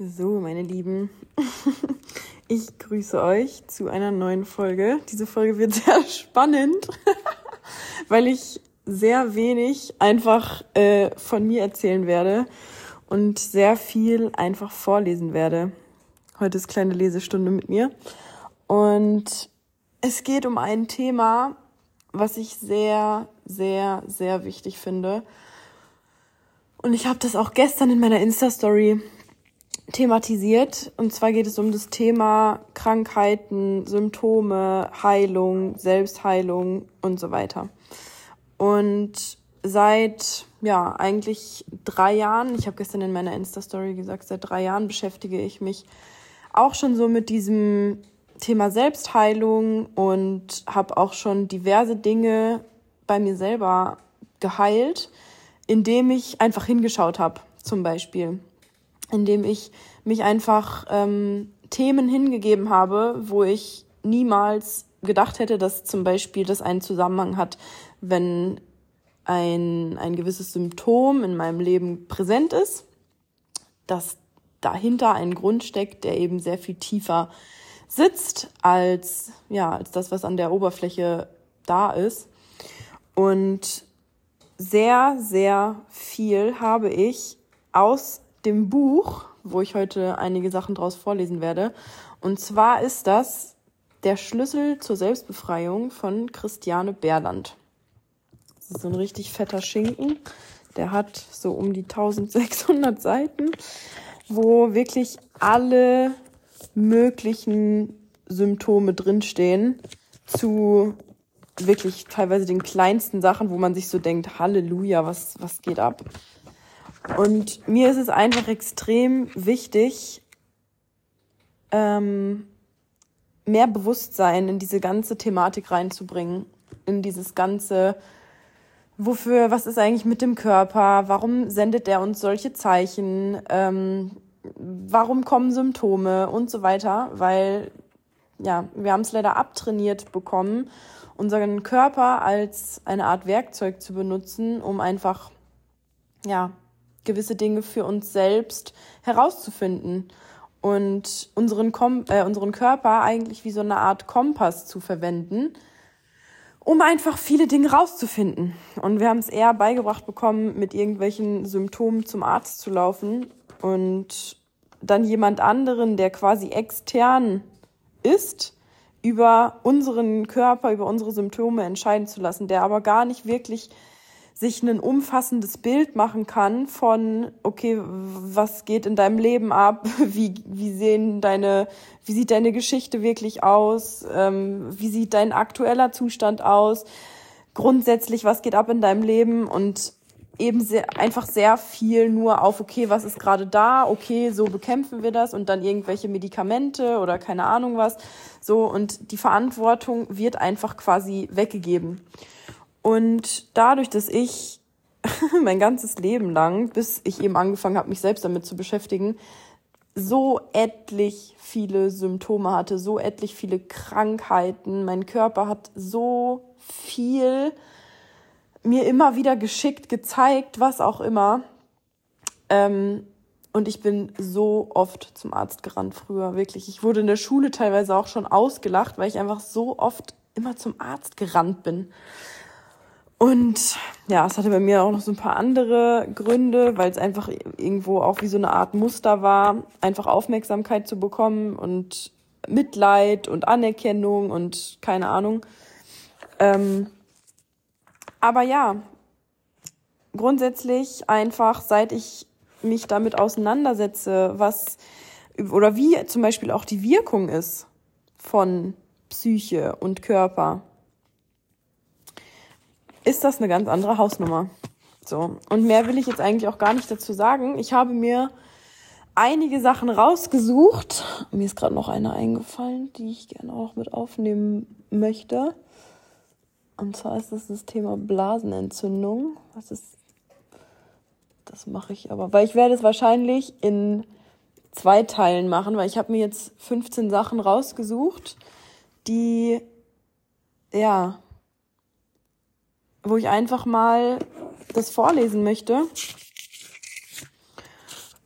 So, meine Lieben, ich grüße euch zu einer neuen Folge. Diese Folge wird sehr spannend, weil ich sehr wenig einfach äh, von mir erzählen werde und sehr viel einfach vorlesen werde. Heute ist kleine Lesestunde mit mir. Und es geht um ein Thema, was ich sehr, sehr, sehr wichtig finde. Und ich habe das auch gestern in meiner Insta-Story thematisiert. Und zwar geht es um das Thema Krankheiten, Symptome, Heilung, Selbstheilung und so weiter. Und seit, ja, eigentlich drei Jahren, ich habe gestern in meiner Insta-Story gesagt, seit drei Jahren beschäftige ich mich auch schon so mit diesem Thema Selbstheilung und habe auch schon diverse Dinge bei mir selber geheilt, indem ich einfach hingeschaut habe, zum Beispiel indem ich mich einfach ähm, Themen hingegeben habe, wo ich niemals gedacht hätte, dass zum Beispiel das einen Zusammenhang hat, wenn ein, ein gewisses Symptom in meinem Leben präsent ist, dass dahinter ein Grund steckt, der eben sehr viel tiefer sitzt als, ja, als das, was an der Oberfläche da ist. Und sehr, sehr viel habe ich aus dem Buch, wo ich heute einige Sachen draus vorlesen werde. Und zwar ist das Der Schlüssel zur Selbstbefreiung von Christiane Berland. Das ist so ein richtig fetter Schinken. Der hat so um die 1600 Seiten, wo wirklich alle möglichen Symptome drinstehen zu wirklich teilweise den kleinsten Sachen, wo man sich so denkt, Halleluja, was, was geht ab? Und mir ist es einfach extrem wichtig, ähm, mehr Bewusstsein in diese ganze Thematik reinzubringen, in dieses ganze, wofür, was ist eigentlich mit dem Körper, warum sendet er uns solche Zeichen, ähm, warum kommen Symptome und so weiter, weil ja, wir haben es leider abtrainiert bekommen, unseren Körper als eine Art Werkzeug zu benutzen, um einfach ja, gewisse Dinge für uns selbst herauszufinden und unseren, Kom äh, unseren Körper eigentlich wie so eine Art Kompass zu verwenden, um einfach viele Dinge rauszufinden. Und wir haben es eher beigebracht bekommen, mit irgendwelchen Symptomen zum Arzt zu laufen und dann jemand anderen, der quasi extern ist, über unseren Körper, über unsere Symptome entscheiden zu lassen, der aber gar nicht wirklich sich ein umfassendes Bild machen kann von, okay, was geht in deinem Leben ab, wie, wie sehen deine, wie sieht deine Geschichte wirklich aus, ähm, wie sieht dein aktueller Zustand aus, grundsätzlich, was geht ab in deinem Leben? Und eben sehr, einfach sehr viel nur auf, okay, was ist gerade da, okay, so bekämpfen wir das. Und dann irgendwelche Medikamente oder keine Ahnung was, so und die Verantwortung wird einfach quasi weggegeben. Und dadurch, dass ich mein ganzes Leben lang, bis ich eben angefangen habe, mich selbst damit zu beschäftigen, so etlich viele Symptome hatte, so etlich viele Krankheiten. Mein Körper hat so viel mir immer wieder geschickt, gezeigt, was auch immer. Ähm, und ich bin so oft zum Arzt gerannt früher, wirklich. Ich wurde in der Schule teilweise auch schon ausgelacht, weil ich einfach so oft immer zum Arzt gerannt bin. Und ja, es hatte bei mir auch noch so ein paar andere Gründe, weil es einfach irgendwo auch wie so eine Art Muster war, einfach Aufmerksamkeit zu bekommen und Mitleid und Anerkennung und keine Ahnung. Ähm, aber ja, grundsätzlich einfach, seit ich mich damit auseinandersetze, was oder wie zum Beispiel auch die Wirkung ist von Psyche und Körper, ist das eine ganz andere Hausnummer. So. Und mehr will ich jetzt eigentlich auch gar nicht dazu sagen. Ich habe mir einige Sachen rausgesucht. Mir ist gerade noch eine eingefallen, die ich gerne auch mit aufnehmen möchte. Und zwar ist das das Thema Blasenentzündung. Was ist. Das mache ich aber. Weil ich werde es wahrscheinlich in zwei Teilen machen, weil ich habe mir jetzt 15 Sachen rausgesucht, die ja wo ich einfach mal das vorlesen möchte.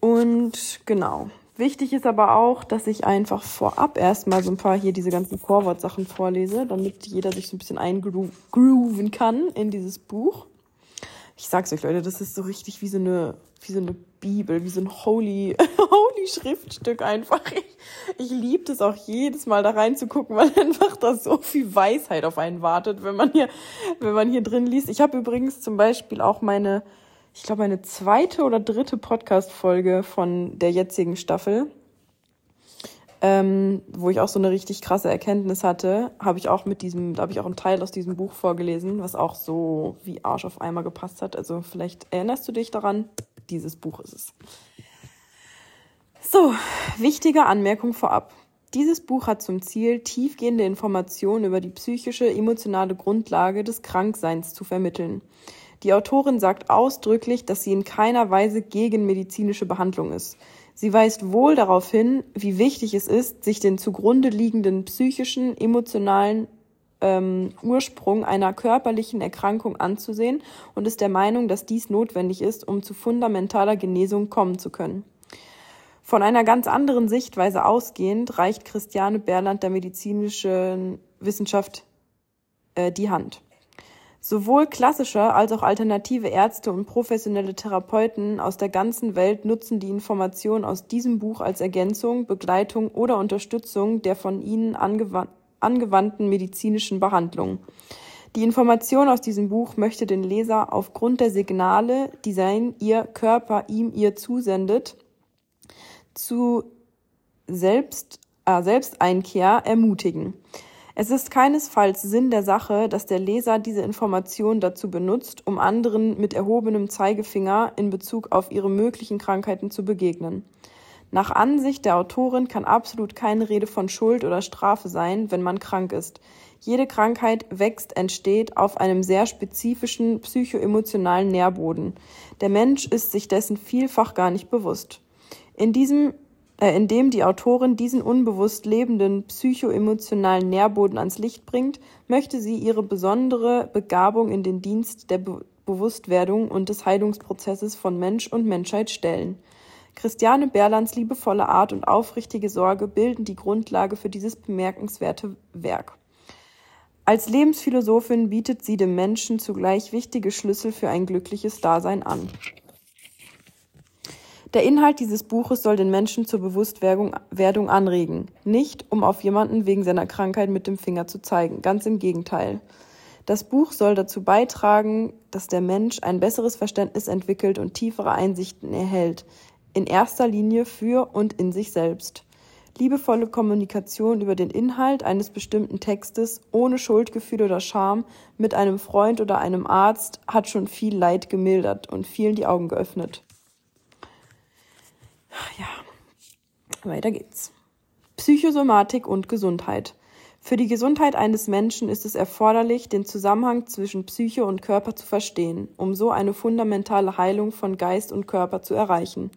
Und genau, Wichtig ist aber auch, dass ich einfach vorab erstmal so ein paar hier diese ganzen Vorwortsachen vorlese, damit jeder sich so ein bisschen eingrooven kann in dieses Buch. Ich sag's euch, Leute, das ist so richtig wie so eine, wie so eine Bibel, wie so ein holy, holy Schriftstück einfach. Ich, ich liebe es auch jedes Mal da reinzugucken, weil einfach da so viel Weisheit auf einen wartet, wenn man hier, wenn man hier drin liest. Ich habe übrigens zum Beispiel auch meine, ich glaube, meine zweite oder dritte Podcast-Folge von der jetzigen Staffel, ähm, wo ich auch so eine richtig krasse Erkenntnis hatte, habe ich auch mit diesem, da habe ich auch einen Teil aus diesem Buch vorgelesen, was auch so wie Arsch auf Eimer gepasst hat. Also vielleicht erinnerst du dich daran, dieses Buch ist es. So, wichtige Anmerkung vorab. Dieses Buch hat zum Ziel, tiefgehende Informationen über die psychische, emotionale Grundlage des Krankseins zu vermitteln. Die Autorin sagt ausdrücklich, dass sie in keiner Weise gegen medizinische Behandlung ist. Sie weist wohl darauf hin, wie wichtig es ist, sich den zugrunde liegenden psychischen, emotionalen ähm, Ursprung einer körperlichen Erkrankung anzusehen und ist der Meinung, dass dies notwendig ist, um zu fundamentaler Genesung kommen zu können. Von einer ganz anderen Sichtweise ausgehend reicht Christiane Berland der medizinischen Wissenschaft äh, die Hand. Sowohl klassische als auch alternative Ärzte und professionelle Therapeuten aus der ganzen Welt nutzen die Informationen aus diesem Buch als Ergänzung, Begleitung oder Unterstützung der von ihnen angewandten medizinischen Behandlung. Die Information aus diesem Buch möchte den Leser aufgrund der Signale, die sein ihr Körper ihm ihr zusendet, zu Selbst, äh, Selbsteinkehr ermutigen. Es ist keinesfalls Sinn der Sache, dass der Leser diese Information dazu benutzt, um anderen mit erhobenem Zeigefinger in Bezug auf ihre möglichen Krankheiten zu begegnen. Nach Ansicht der Autorin kann absolut keine Rede von Schuld oder Strafe sein, wenn man krank ist. Jede Krankheit wächst, entsteht auf einem sehr spezifischen psychoemotionalen Nährboden. Der Mensch ist sich dessen vielfach gar nicht bewusst. In diesem indem die Autorin diesen unbewusst lebenden psychoemotionalen Nährboden ans Licht bringt, möchte sie ihre besondere Begabung in den Dienst der Be Bewusstwerdung und des Heilungsprozesses von Mensch und Menschheit stellen. Christiane Berlands liebevolle Art und aufrichtige Sorge bilden die Grundlage für dieses bemerkenswerte Werk. Als Lebensphilosophin bietet sie dem Menschen zugleich wichtige Schlüssel für ein glückliches Dasein an. Der Inhalt dieses Buches soll den Menschen zur Bewusstwerdung anregen, nicht um auf jemanden wegen seiner Krankheit mit dem Finger zu zeigen, ganz im Gegenteil. Das Buch soll dazu beitragen, dass der Mensch ein besseres Verständnis entwickelt und tiefere Einsichten erhält, in erster Linie für und in sich selbst. Liebevolle Kommunikation über den Inhalt eines bestimmten Textes ohne Schuldgefühl oder Scham mit einem Freund oder einem Arzt hat schon viel Leid gemildert und vielen die Augen geöffnet. Ja, weiter geht's. Psychosomatik und Gesundheit. Für die Gesundheit eines Menschen ist es erforderlich, den Zusammenhang zwischen Psyche und Körper zu verstehen, um so eine fundamentale Heilung von Geist und Körper zu erreichen.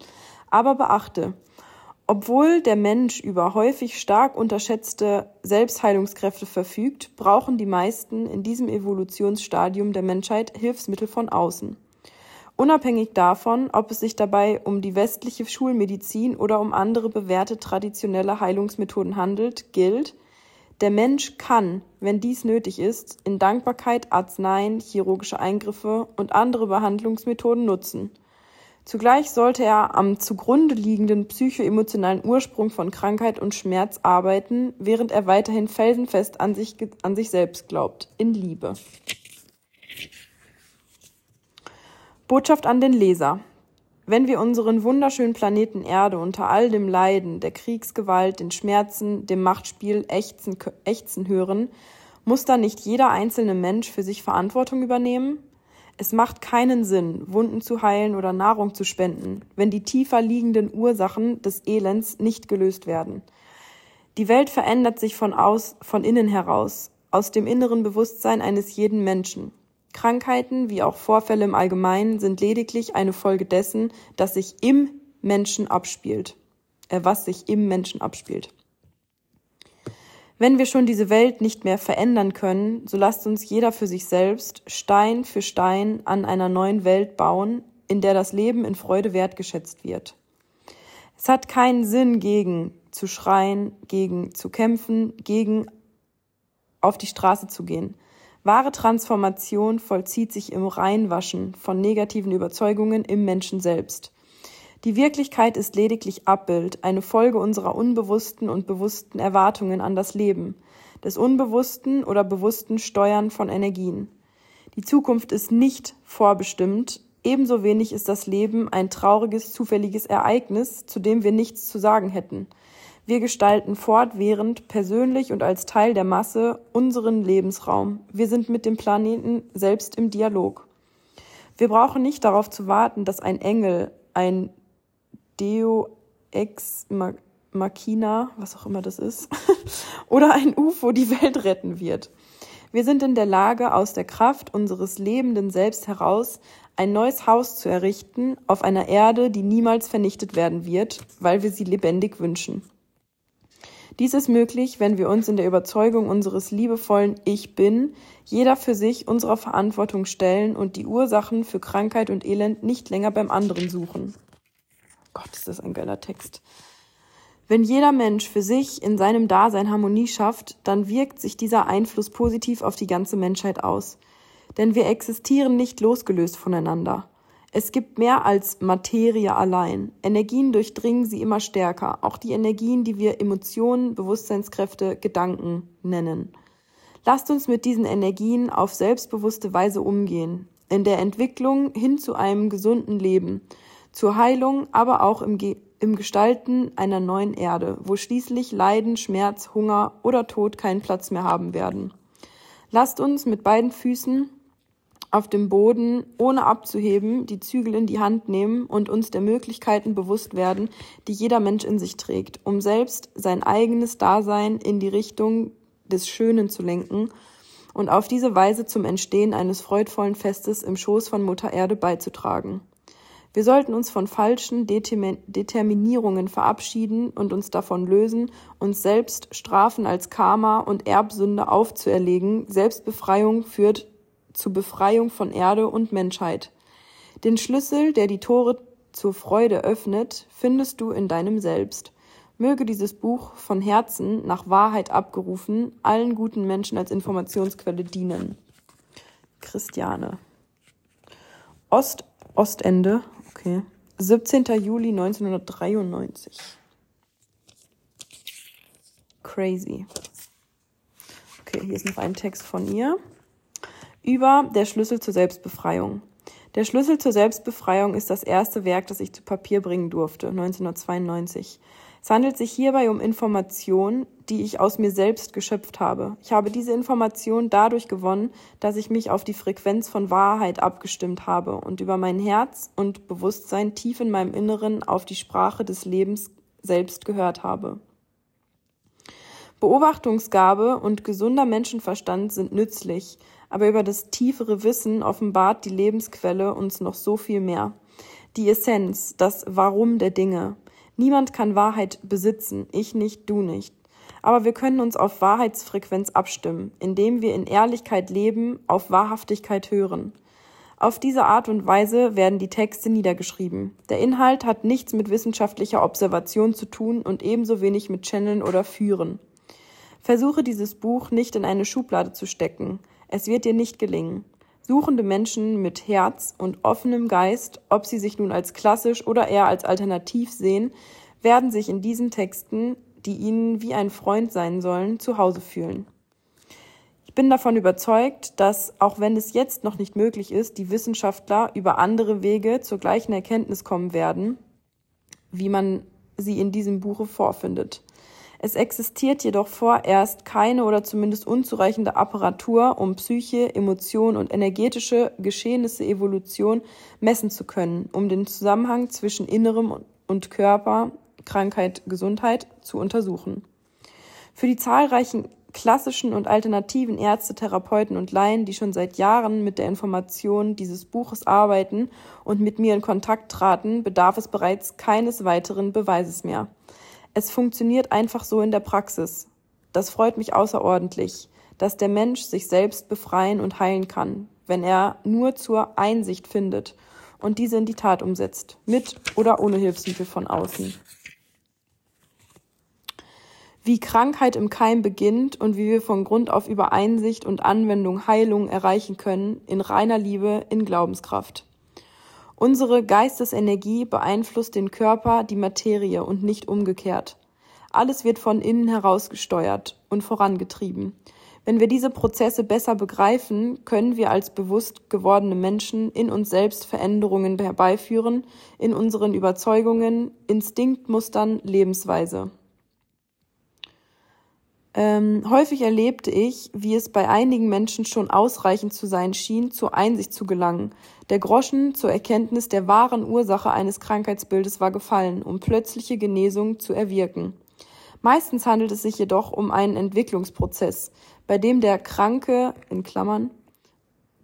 Aber beachte, obwohl der Mensch über häufig stark unterschätzte Selbstheilungskräfte verfügt, brauchen die meisten in diesem Evolutionsstadium der Menschheit Hilfsmittel von außen. Unabhängig davon, ob es sich dabei um die westliche Schulmedizin oder um andere bewährte traditionelle Heilungsmethoden handelt, gilt, der Mensch kann, wenn dies nötig ist, in Dankbarkeit Arzneien, chirurgische Eingriffe und andere Behandlungsmethoden nutzen. Zugleich sollte er am zugrunde liegenden psychoemotionalen Ursprung von Krankheit und Schmerz arbeiten, während er weiterhin felsenfest an sich, an sich selbst glaubt, in Liebe. Botschaft an den Leser. Wenn wir unseren wunderschönen Planeten Erde unter all dem Leiden, der Kriegsgewalt, den Schmerzen, dem Machtspiel ächzen, ächzen hören, muss da nicht jeder einzelne Mensch für sich Verantwortung übernehmen? Es macht keinen Sinn, Wunden zu heilen oder Nahrung zu spenden, wenn die tiefer liegenden Ursachen des Elends nicht gelöst werden. Die Welt verändert sich von aus, von innen heraus, aus dem inneren Bewusstsein eines jeden Menschen. Krankheiten wie auch Vorfälle im Allgemeinen sind lediglich eine Folge dessen, dass sich im Menschen abspielt, äh, was sich im Menschen abspielt. Wenn wir schon diese Welt nicht mehr verändern können, so lasst uns jeder für sich selbst Stein für Stein an einer neuen Welt bauen, in der das Leben in Freude wertgeschätzt wird. Es hat keinen Sinn, gegen zu schreien, gegen zu kämpfen, gegen auf die Straße zu gehen. Wahre Transformation vollzieht sich im Reinwaschen von negativen Überzeugungen im Menschen selbst. Die Wirklichkeit ist lediglich Abbild, eine Folge unserer unbewussten und bewussten Erwartungen an das Leben, des unbewussten oder bewussten Steuern von Energien. Die Zukunft ist nicht vorbestimmt, ebenso wenig ist das Leben ein trauriges, zufälliges Ereignis, zu dem wir nichts zu sagen hätten. Wir gestalten fortwährend, persönlich und als Teil der Masse, unseren Lebensraum. Wir sind mit dem Planeten selbst im Dialog. Wir brauchen nicht darauf zu warten, dass ein Engel, ein Deo ex machina, was auch immer das ist, oder ein UFO die Welt retten wird. Wir sind in der Lage, aus der Kraft unseres lebenden Selbst heraus ein neues Haus zu errichten auf einer Erde, die niemals vernichtet werden wird, weil wir sie lebendig wünschen. Dies ist möglich, wenn wir uns in der Überzeugung unseres liebevollen Ich bin, jeder für sich unserer Verantwortung stellen und die Ursachen für Krankheit und Elend nicht länger beim anderen suchen. Gott, ist das ein geiler Text. Wenn jeder Mensch für sich in seinem Dasein Harmonie schafft, dann wirkt sich dieser Einfluss positiv auf die ganze Menschheit aus. Denn wir existieren nicht losgelöst voneinander. Es gibt mehr als Materie allein. Energien durchdringen sie immer stärker, auch die Energien, die wir Emotionen, Bewusstseinskräfte, Gedanken nennen. Lasst uns mit diesen Energien auf selbstbewusste Weise umgehen, in der Entwicklung hin zu einem gesunden Leben, zur Heilung, aber auch im, Ge im Gestalten einer neuen Erde, wo schließlich Leiden, Schmerz, Hunger oder Tod keinen Platz mehr haben werden. Lasst uns mit beiden Füßen auf dem Boden, ohne abzuheben, die Zügel in die Hand nehmen und uns der Möglichkeiten bewusst werden, die jeder Mensch in sich trägt, um selbst sein eigenes Dasein in die Richtung des Schönen zu lenken und auf diese Weise zum Entstehen eines freudvollen Festes im Schoß von Mutter Erde beizutragen. Wir sollten uns von falschen Determinierungen verabschieden und uns davon lösen, uns selbst Strafen als Karma und Erbsünde aufzuerlegen. Selbstbefreiung führt zur Befreiung von Erde und Menschheit. Den Schlüssel, der die Tore zur Freude öffnet, findest du in deinem Selbst. Möge dieses Buch von Herzen nach Wahrheit abgerufen allen guten Menschen als Informationsquelle dienen. Christiane. Ost Ostende, okay. 17. Juli 1993. Crazy. Okay, hier ist noch ein Text von ihr über Der Schlüssel zur Selbstbefreiung. Der Schlüssel zur Selbstbefreiung ist das erste Werk, das ich zu Papier bringen durfte, 1992. Es handelt sich hierbei um Informationen, die ich aus mir selbst geschöpft habe. Ich habe diese Information dadurch gewonnen, dass ich mich auf die Frequenz von Wahrheit abgestimmt habe und über mein Herz und Bewusstsein tief in meinem Inneren auf die Sprache des Lebens selbst gehört habe. Beobachtungsgabe und gesunder Menschenverstand sind nützlich, aber über das tiefere Wissen offenbart die Lebensquelle uns noch so viel mehr. Die Essenz, das Warum der Dinge. Niemand kann Wahrheit besitzen, ich nicht, du nicht. Aber wir können uns auf Wahrheitsfrequenz abstimmen, indem wir in Ehrlichkeit leben, auf Wahrhaftigkeit hören. Auf diese Art und Weise werden die Texte niedergeschrieben. Der Inhalt hat nichts mit wissenschaftlicher Observation zu tun und ebenso wenig mit Channeln oder Führen. Versuche dieses Buch nicht in eine Schublade zu stecken. Es wird dir nicht gelingen. Suchende Menschen mit Herz und offenem Geist, ob sie sich nun als klassisch oder eher als alternativ sehen, werden sich in diesen Texten, die ihnen wie ein Freund sein sollen, zu Hause fühlen. Ich bin davon überzeugt, dass, auch wenn es jetzt noch nicht möglich ist, die Wissenschaftler über andere Wege zur gleichen Erkenntnis kommen werden, wie man sie in diesem Buche vorfindet. Es existiert jedoch vorerst keine oder zumindest unzureichende Apparatur, um Psyche, Emotion und energetische Geschehnisse Evolution messen zu können, um den Zusammenhang zwischen Innerem und Körper, Krankheit, Gesundheit zu untersuchen. Für die zahlreichen klassischen und alternativen Ärzte, Therapeuten und Laien, die schon seit Jahren mit der Information dieses Buches arbeiten und mit mir in Kontakt traten, bedarf es bereits keines weiteren Beweises mehr. Es funktioniert einfach so in der Praxis. Das freut mich außerordentlich, dass der Mensch sich selbst befreien und heilen kann, wenn er nur zur Einsicht findet und diese in die Tat umsetzt, mit oder ohne Hilfsmittel von außen. wie Krankheit im Keim beginnt und wie wir von Grund auf über Einsicht und Anwendung Heilung erreichen können, in reiner Liebe, in Glaubenskraft. Unsere Geistesenergie beeinflusst den Körper, die Materie und nicht umgekehrt. Alles wird von innen heraus gesteuert und vorangetrieben. Wenn wir diese Prozesse besser begreifen, können wir als bewusst gewordene Menschen in uns selbst Veränderungen herbeiführen, in unseren Überzeugungen, Instinktmustern, Lebensweise. Ähm, häufig erlebte ich, wie es bei einigen Menschen schon ausreichend zu sein schien, zur Einsicht zu gelangen. Der Groschen zur Erkenntnis der wahren Ursache eines Krankheitsbildes war gefallen, um plötzliche Genesung zu erwirken. Meistens handelt es sich jedoch um einen Entwicklungsprozess, bei dem der kranke in Klammern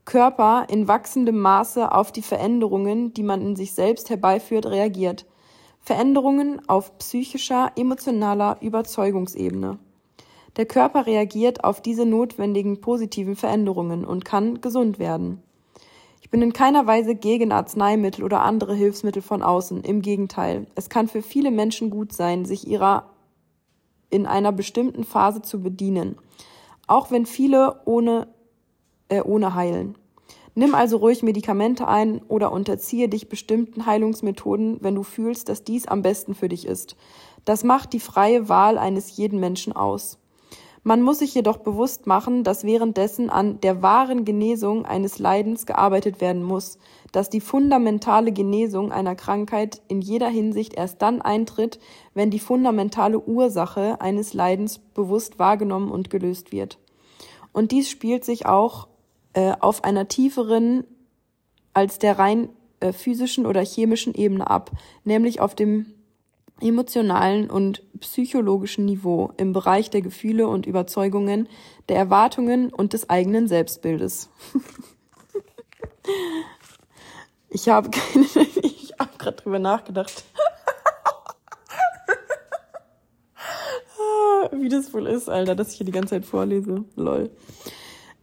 Körper in wachsendem Maße auf die Veränderungen, die man in sich selbst herbeiführt, reagiert. Veränderungen auf psychischer, emotionaler Überzeugungsebene. Der Körper reagiert auf diese notwendigen positiven Veränderungen und kann gesund werden. Ich bin in keiner Weise gegen Arzneimittel oder andere Hilfsmittel von außen. Im Gegenteil. Es kann für viele Menschen gut sein, sich ihrer in einer bestimmten Phase zu bedienen, auch wenn viele ohne, äh, ohne heilen. Nimm also ruhig Medikamente ein oder unterziehe dich bestimmten Heilungsmethoden, wenn du fühlst, dass dies am besten für dich ist. Das macht die freie Wahl eines jeden Menschen aus. Man muss sich jedoch bewusst machen, dass währenddessen an der wahren Genesung eines Leidens gearbeitet werden muss, dass die fundamentale Genesung einer Krankheit in jeder Hinsicht erst dann eintritt, wenn die fundamentale Ursache eines Leidens bewusst wahrgenommen und gelöst wird. Und dies spielt sich auch äh, auf einer tieferen als der rein äh, physischen oder chemischen Ebene ab, nämlich auf dem emotionalen und psychologischen Niveau im Bereich der Gefühle und Überzeugungen, der Erwartungen und des eigenen Selbstbildes. ich habe keine, ich habe gerade drüber nachgedacht. Wie das wohl ist, Alter, dass ich hier die ganze Zeit vorlese. Lol.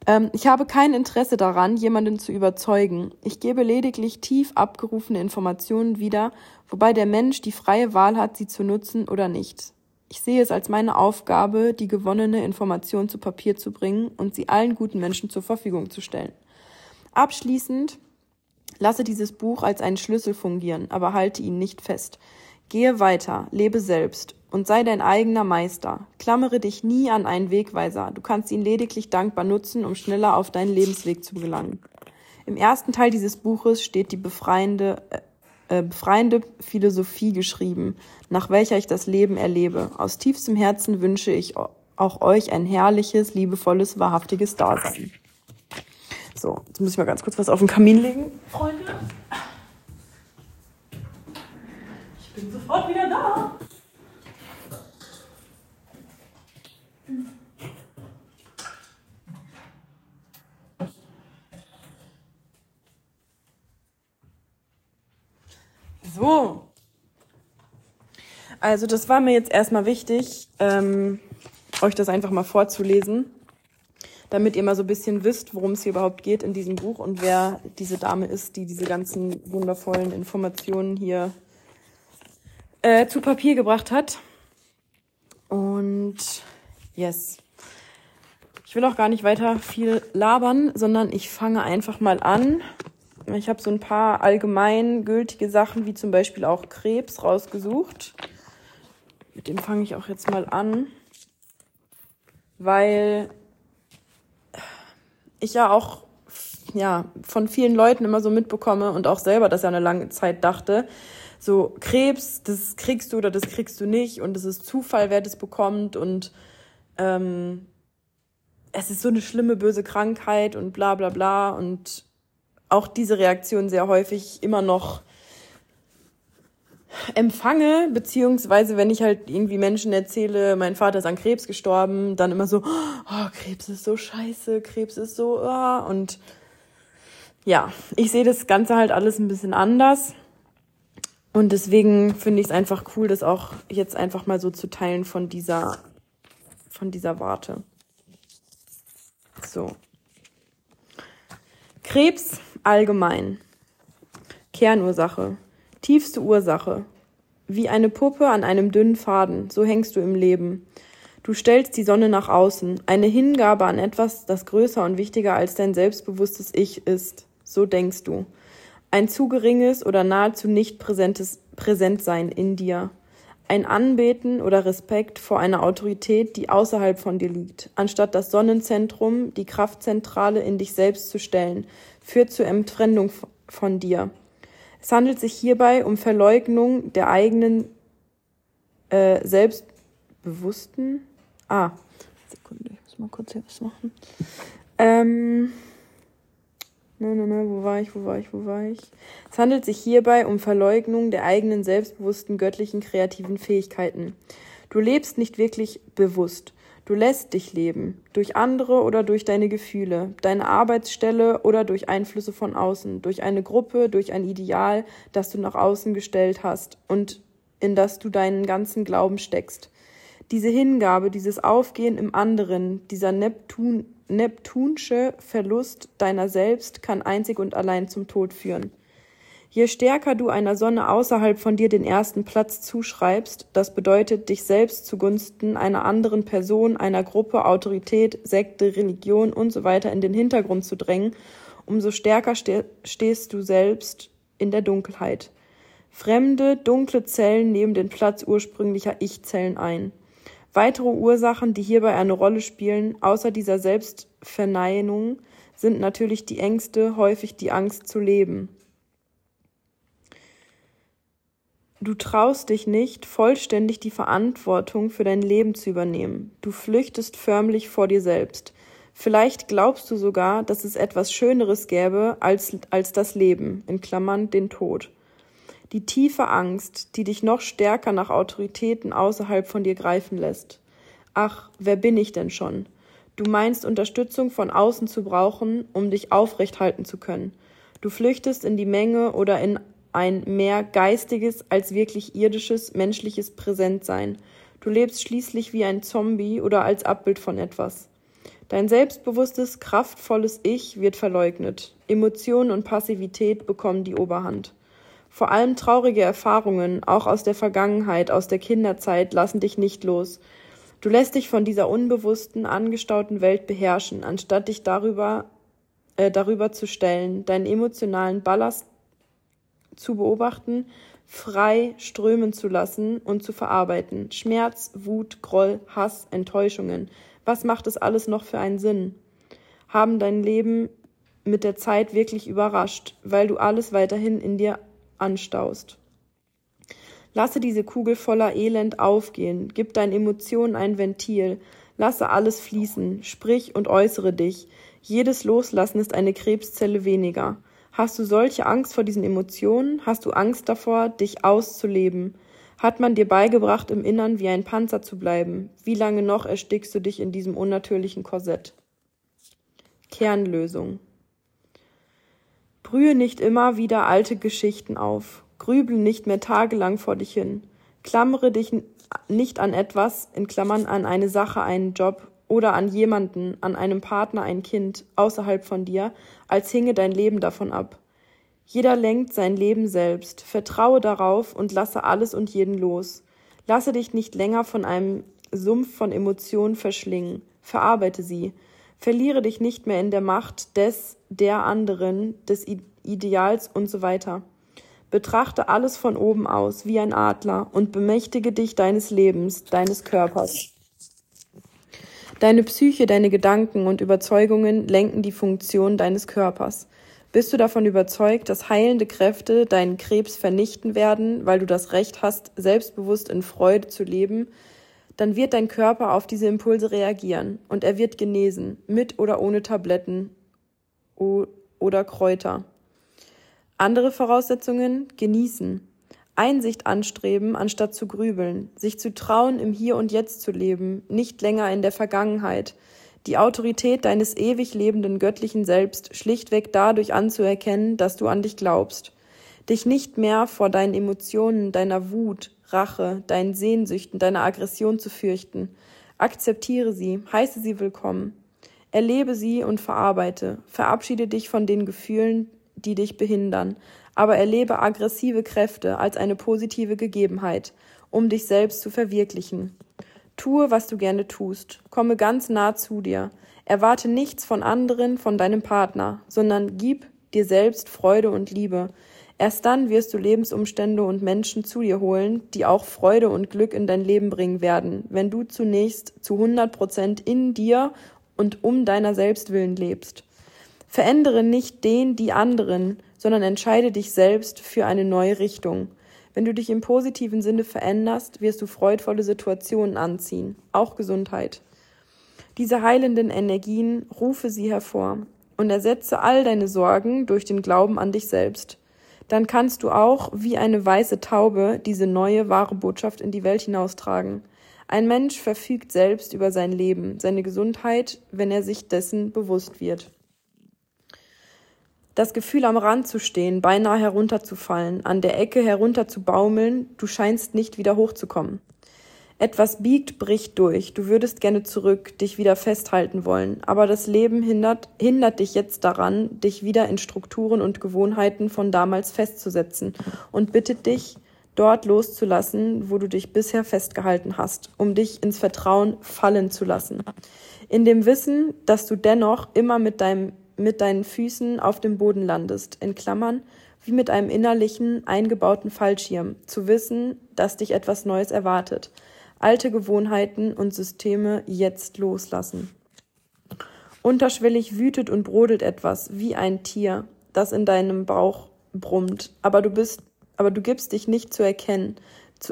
Ähm, ich habe kein Interesse daran, jemanden zu überzeugen. Ich gebe lediglich tief abgerufene Informationen wieder, wobei der Mensch die freie Wahl hat, sie zu nutzen oder nicht. Ich sehe es als meine Aufgabe, die gewonnene Information zu Papier zu bringen und sie allen guten Menschen zur Verfügung zu stellen. Abschließend lasse dieses Buch als einen Schlüssel fungieren, aber halte ihn nicht fest. Gehe weiter, lebe selbst und sei dein eigener Meister. Klammere dich nie an einen Wegweiser. Du kannst ihn lediglich dankbar nutzen, um schneller auf deinen Lebensweg zu gelangen. Im ersten Teil dieses Buches steht die befreiende, äh, äh, befreiende Philosophie geschrieben, nach welcher ich das Leben erlebe. Aus tiefstem Herzen wünsche ich auch euch ein herrliches, liebevolles, wahrhaftiges Dasein. So, jetzt muss ich mal ganz kurz was auf den Kamin legen, Freunde. Ich bin sofort wieder da. So. Also das war mir jetzt erstmal wichtig, ähm, euch das einfach mal vorzulesen, damit ihr mal so ein bisschen wisst, worum es hier überhaupt geht in diesem Buch und wer diese Dame ist, die diese ganzen wundervollen Informationen hier äh, zu Papier gebracht hat. Und yes. Ich will auch gar nicht weiter viel labern, sondern ich fange einfach mal an ich habe so ein paar allgemein gültige Sachen, wie zum Beispiel auch Krebs, rausgesucht. Mit dem fange ich auch jetzt mal an, weil ich ja auch ja, von vielen Leuten immer so mitbekomme und auch selber das ja eine lange Zeit dachte, so Krebs, das kriegst du oder das kriegst du nicht und es ist Zufall, wer das bekommt und ähm, es ist so eine schlimme, böse Krankheit und bla bla bla und auch diese Reaktion sehr häufig immer noch empfange, beziehungsweise wenn ich halt irgendwie Menschen erzähle, mein Vater ist an Krebs gestorben, dann immer so, oh, Krebs ist so scheiße, Krebs ist so, oh, und ja, ich sehe das Ganze halt alles ein bisschen anders. Und deswegen finde ich es einfach cool, das auch jetzt einfach mal so zu teilen von dieser, von dieser Warte. So. Krebs Allgemein. Kernursache. Tiefste Ursache. Wie eine Puppe an einem dünnen Faden, so hängst du im Leben. Du stellst die Sonne nach außen, eine Hingabe an etwas, das größer und wichtiger als dein selbstbewusstes Ich ist. So denkst du. Ein zu geringes oder nahezu nicht präsentes Präsentsein in dir. Ein Anbeten oder Respekt vor einer Autorität, die außerhalb von dir liegt, anstatt das Sonnenzentrum, die Kraftzentrale in dich selbst zu stellen, führt zur Entfremdung von dir. Es handelt sich hierbei um Verleugnung der eigenen äh, selbstbewussten. Ah, Sekunde, ich muss mal kurz hier was machen. Ähm, ne, ne, ne, wo war ich, wo war ich, wo war ich? Es handelt sich hierbei um Verleugnung der eigenen selbstbewussten göttlichen kreativen Fähigkeiten. Du lebst nicht wirklich bewusst. Du lässt dich leben, durch andere oder durch deine Gefühle, deine Arbeitsstelle oder durch Einflüsse von außen, durch eine Gruppe, durch ein Ideal, das du nach außen gestellt hast und in das du deinen ganzen Glauben steckst. Diese Hingabe, dieses Aufgehen im anderen, dieser Neptun, neptunsche Verlust deiner selbst kann einzig und allein zum Tod führen. Je stärker du einer Sonne außerhalb von dir den ersten Platz zuschreibst, das bedeutet, dich selbst zugunsten einer anderen Person, einer Gruppe, Autorität, Sekte, Religion und so in den Hintergrund zu drängen, umso stärker ste stehst du selbst in der Dunkelheit. Fremde, dunkle Zellen nehmen den Platz ursprünglicher Ich-Zellen ein. Weitere Ursachen, die hierbei eine Rolle spielen, außer dieser Selbstverneinung, sind natürlich die Ängste, häufig die Angst zu leben. Du traust dich nicht, vollständig die Verantwortung für dein Leben zu übernehmen. Du flüchtest förmlich vor dir selbst. Vielleicht glaubst du sogar, dass es etwas Schöneres gäbe als, als das Leben, in Klammern den Tod. Die tiefe Angst, die dich noch stärker nach Autoritäten außerhalb von dir greifen lässt. Ach, wer bin ich denn schon? Du meinst Unterstützung von außen zu brauchen, um dich aufrecht halten zu können. Du flüchtest in die Menge oder in ein mehr geistiges als wirklich irdisches, menschliches Präsentsein. Du lebst schließlich wie ein Zombie oder als Abbild von etwas. Dein selbstbewusstes, kraftvolles Ich wird verleugnet. Emotionen und Passivität bekommen die Oberhand. Vor allem traurige Erfahrungen, auch aus der Vergangenheit, aus der Kinderzeit, lassen dich nicht los. Du lässt dich von dieser unbewussten, angestauten Welt beherrschen, anstatt dich darüber, äh, darüber zu stellen, deinen emotionalen Ballast zu beobachten, frei strömen zu lassen und zu verarbeiten. Schmerz, Wut, Groll, Hass, Enttäuschungen. Was macht es alles noch für einen Sinn? Haben dein Leben mit der Zeit wirklich überrascht, weil du alles weiterhin in dir anstaust. Lasse diese Kugel voller Elend aufgehen, gib deinen Emotionen ein Ventil, lasse alles fließen, sprich und äußere dich. Jedes Loslassen ist eine Krebszelle weniger. Hast du solche Angst vor diesen Emotionen? Hast du Angst davor, dich auszuleben? Hat man dir beigebracht, im Innern wie ein Panzer zu bleiben? Wie lange noch erstickst du dich in diesem unnatürlichen Korsett? Kernlösung. Brühe nicht immer wieder alte Geschichten auf. Grübel nicht mehr tagelang vor dich hin. Klammere dich nicht an etwas, in Klammern an eine Sache, einen Job oder an jemanden, an einem Partner, ein Kind außerhalb von dir, als hinge dein Leben davon ab. Jeder lenkt sein Leben selbst. Vertraue darauf und lasse alles und jeden los. Lasse dich nicht länger von einem Sumpf von Emotionen verschlingen. Verarbeite sie. Verliere dich nicht mehr in der Macht des, der anderen, des Ideals und so weiter. Betrachte alles von oben aus wie ein Adler und bemächtige dich deines Lebens, deines Körpers. Deine Psyche, deine Gedanken und Überzeugungen lenken die Funktion deines Körpers. Bist du davon überzeugt, dass heilende Kräfte deinen Krebs vernichten werden, weil du das Recht hast, selbstbewusst in Freude zu leben, dann wird dein Körper auf diese Impulse reagieren und er wird genesen, mit oder ohne Tabletten oder Kräuter. Andere Voraussetzungen genießen. Einsicht anstreben, anstatt zu grübeln, sich zu trauen, im Hier und Jetzt zu leben, nicht länger in der Vergangenheit, die Autorität deines ewig lebenden göttlichen Selbst schlichtweg dadurch anzuerkennen, dass du an dich glaubst, dich nicht mehr vor deinen Emotionen, deiner Wut, Rache, deinen Sehnsüchten, deiner Aggression zu fürchten. Akzeptiere sie, heiße sie willkommen. Erlebe sie und verarbeite. Verabschiede dich von den Gefühlen, die dich behindern aber erlebe aggressive Kräfte als eine positive Gegebenheit, um dich selbst zu verwirklichen. Tue, was du gerne tust. Komme ganz nah zu dir. Erwarte nichts von anderen, von deinem Partner, sondern gib dir selbst Freude und Liebe. Erst dann wirst du Lebensumstände und Menschen zu dir holen, die auch Freude und Glück in dein Leben bringen werden, wenn du zunächst zu 100 Prozent in dir und um deiner selbst willen lebst. Verändere nicht den, die anderen, sondern entscheide dich selbst für eine neue Richtung. Wenn du dich im positiven Sinne veränderst, wirst du freudvolle Situationen anziehen, auch Gesundheit. Diese heilenden Energien rufe sie hervor und ersetze all deine Sorgen durch den Glauben an dich selbst dann kannst du auch wie eine weiße Taube diese neue, wahre Botschaft in die Welt hinaustragen. Ein Mensch verfügt selbst über sein Leben, seine Gesundheit, wenn er sich dessen bewusst wird. Das Gefühl, am Rand zu stehen, beinahe herunterzufallen, an der Ecke herunterzubaumeln, du scheinst nicht wieder hochzukommen. Etwas biegt, bricht durch. Du würdest gerne zurück, dich wieder festhalten wollen. Aber das Leben hindert, hindert dich jetzt daran, dich wieder in Strukturen und Gewohnheiten von damals festzusetzen und bittet dich, dort loszulassen, wo du dich bisher festgehalten hast, um dich ins Vertrauen fallen zu lassen. In dem Wissen, dass du dennoch immer mit deinem, mit deinen Füßen auf dem Boden landest, in Klammern, wie mit einem innerlichen, eingebauten Fallschirm, zu wissen, dass dich etwas Neues erwartet alte Gewohnheiten und Systeme jetzt loslassen. Unterschwellig wütet und brodelt etwas, wie ein Tier, das in deinem Bauch brummt, aber du bist, aber du gibst dich nicht zu erkennen.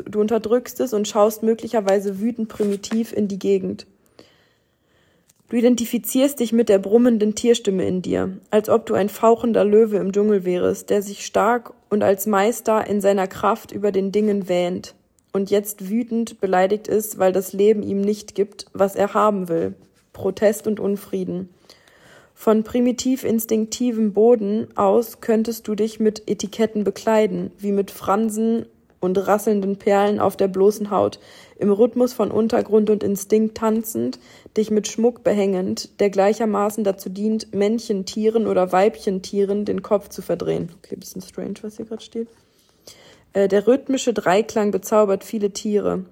Du unterdrückst es und schaust möglicherweise wütend primitiv in die Gegend. Du identifizierst dich mit der brummenden Tierstimme in dir, als ob du ein fauchender Löwe im Dschungel wärest, der sich stark und als Meister in seiner Kraft über den Dingen wähnt und jetzt wütend beleidigt ist, weil das Leben ihm nicht gibt, was er haben will. Protest und Unfrieden. Von primitiv instinktivem Boden aus könntest du dich mit Etiketten bekleiden, wie mit Fransen und rasselnden Perlen auf der bloßen Haut, im Rhythmus von Untergrund und Instinkt tanzend, dich mit Schmuck behängend, der gleichermaßen dazu dient, Männchentieren oder Weibchentieren den Kopf zu verdrehen. Okay, bisschen strange, was hier gerade steht. Äh, der rhythmische Dreiklang bezaubert viele Tiere,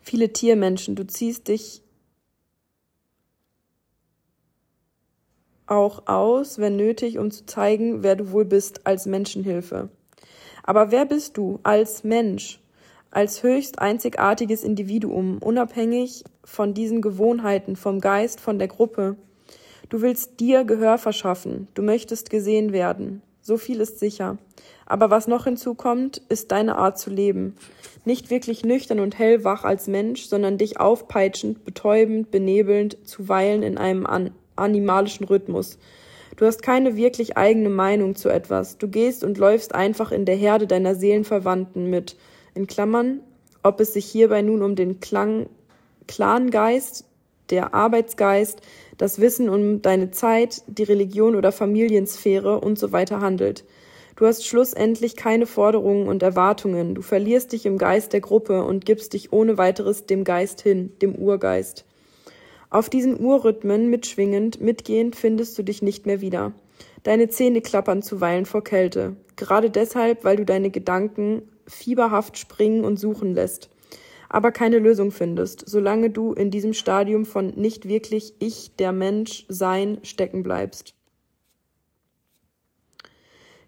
viele Tiermenschen. Du ziehst dich auch aus, wenn nötig, um zu zeigen, wer du wohl bist als Menschenhilfe. Aber wer bist du als Mensch, als höchst einzigartiges Individuum, unabhängig von diesen Gewohnheiten, vom Geist, von der Gruppe? Du willst dir Gehör verschaffen, du möchtest gesehen werden. So viel ist sicher. Aber was noch hinzukommt, ist deine Art zu leben. Nicht wirklich nüchtern und hellwach als Mensch, sondern dich aufpeitschend, betäubend, benebelnd, zuweilen in einem an animalischen Rhythmus. Du hast keine wirklich eigene Meinung zu etwas. Du gehst und läufst einfach in der Herde deiner Seelenverwandten mit. In Klammern, ob es sich hierbei nun um den Klang, Clangeist, der Arbeitsgeist, das Wissen um deine Zeit, die Religion oder Familiensphäre und so weiter handelt. Du hast schlussendlich keine Forderungen und Erwartungen, du verlierst dich im Geist der Gruppe und gibst dich ohne weiteres dem Geist hin, dem Urgeist. Auf diesen Urrhythmen mitschwingend, mitgehend findest du dich nicht mehr wieder. Deine Zähne klappern zuweilen vor Kälte, gerade deshalb, weil du deine Gedanken fieberhaft springen und suchen lässt aber keine Lösung findest, solange du in diesem Stadium von nicht wirklich ich, der Mensch, sein stecken bleibst.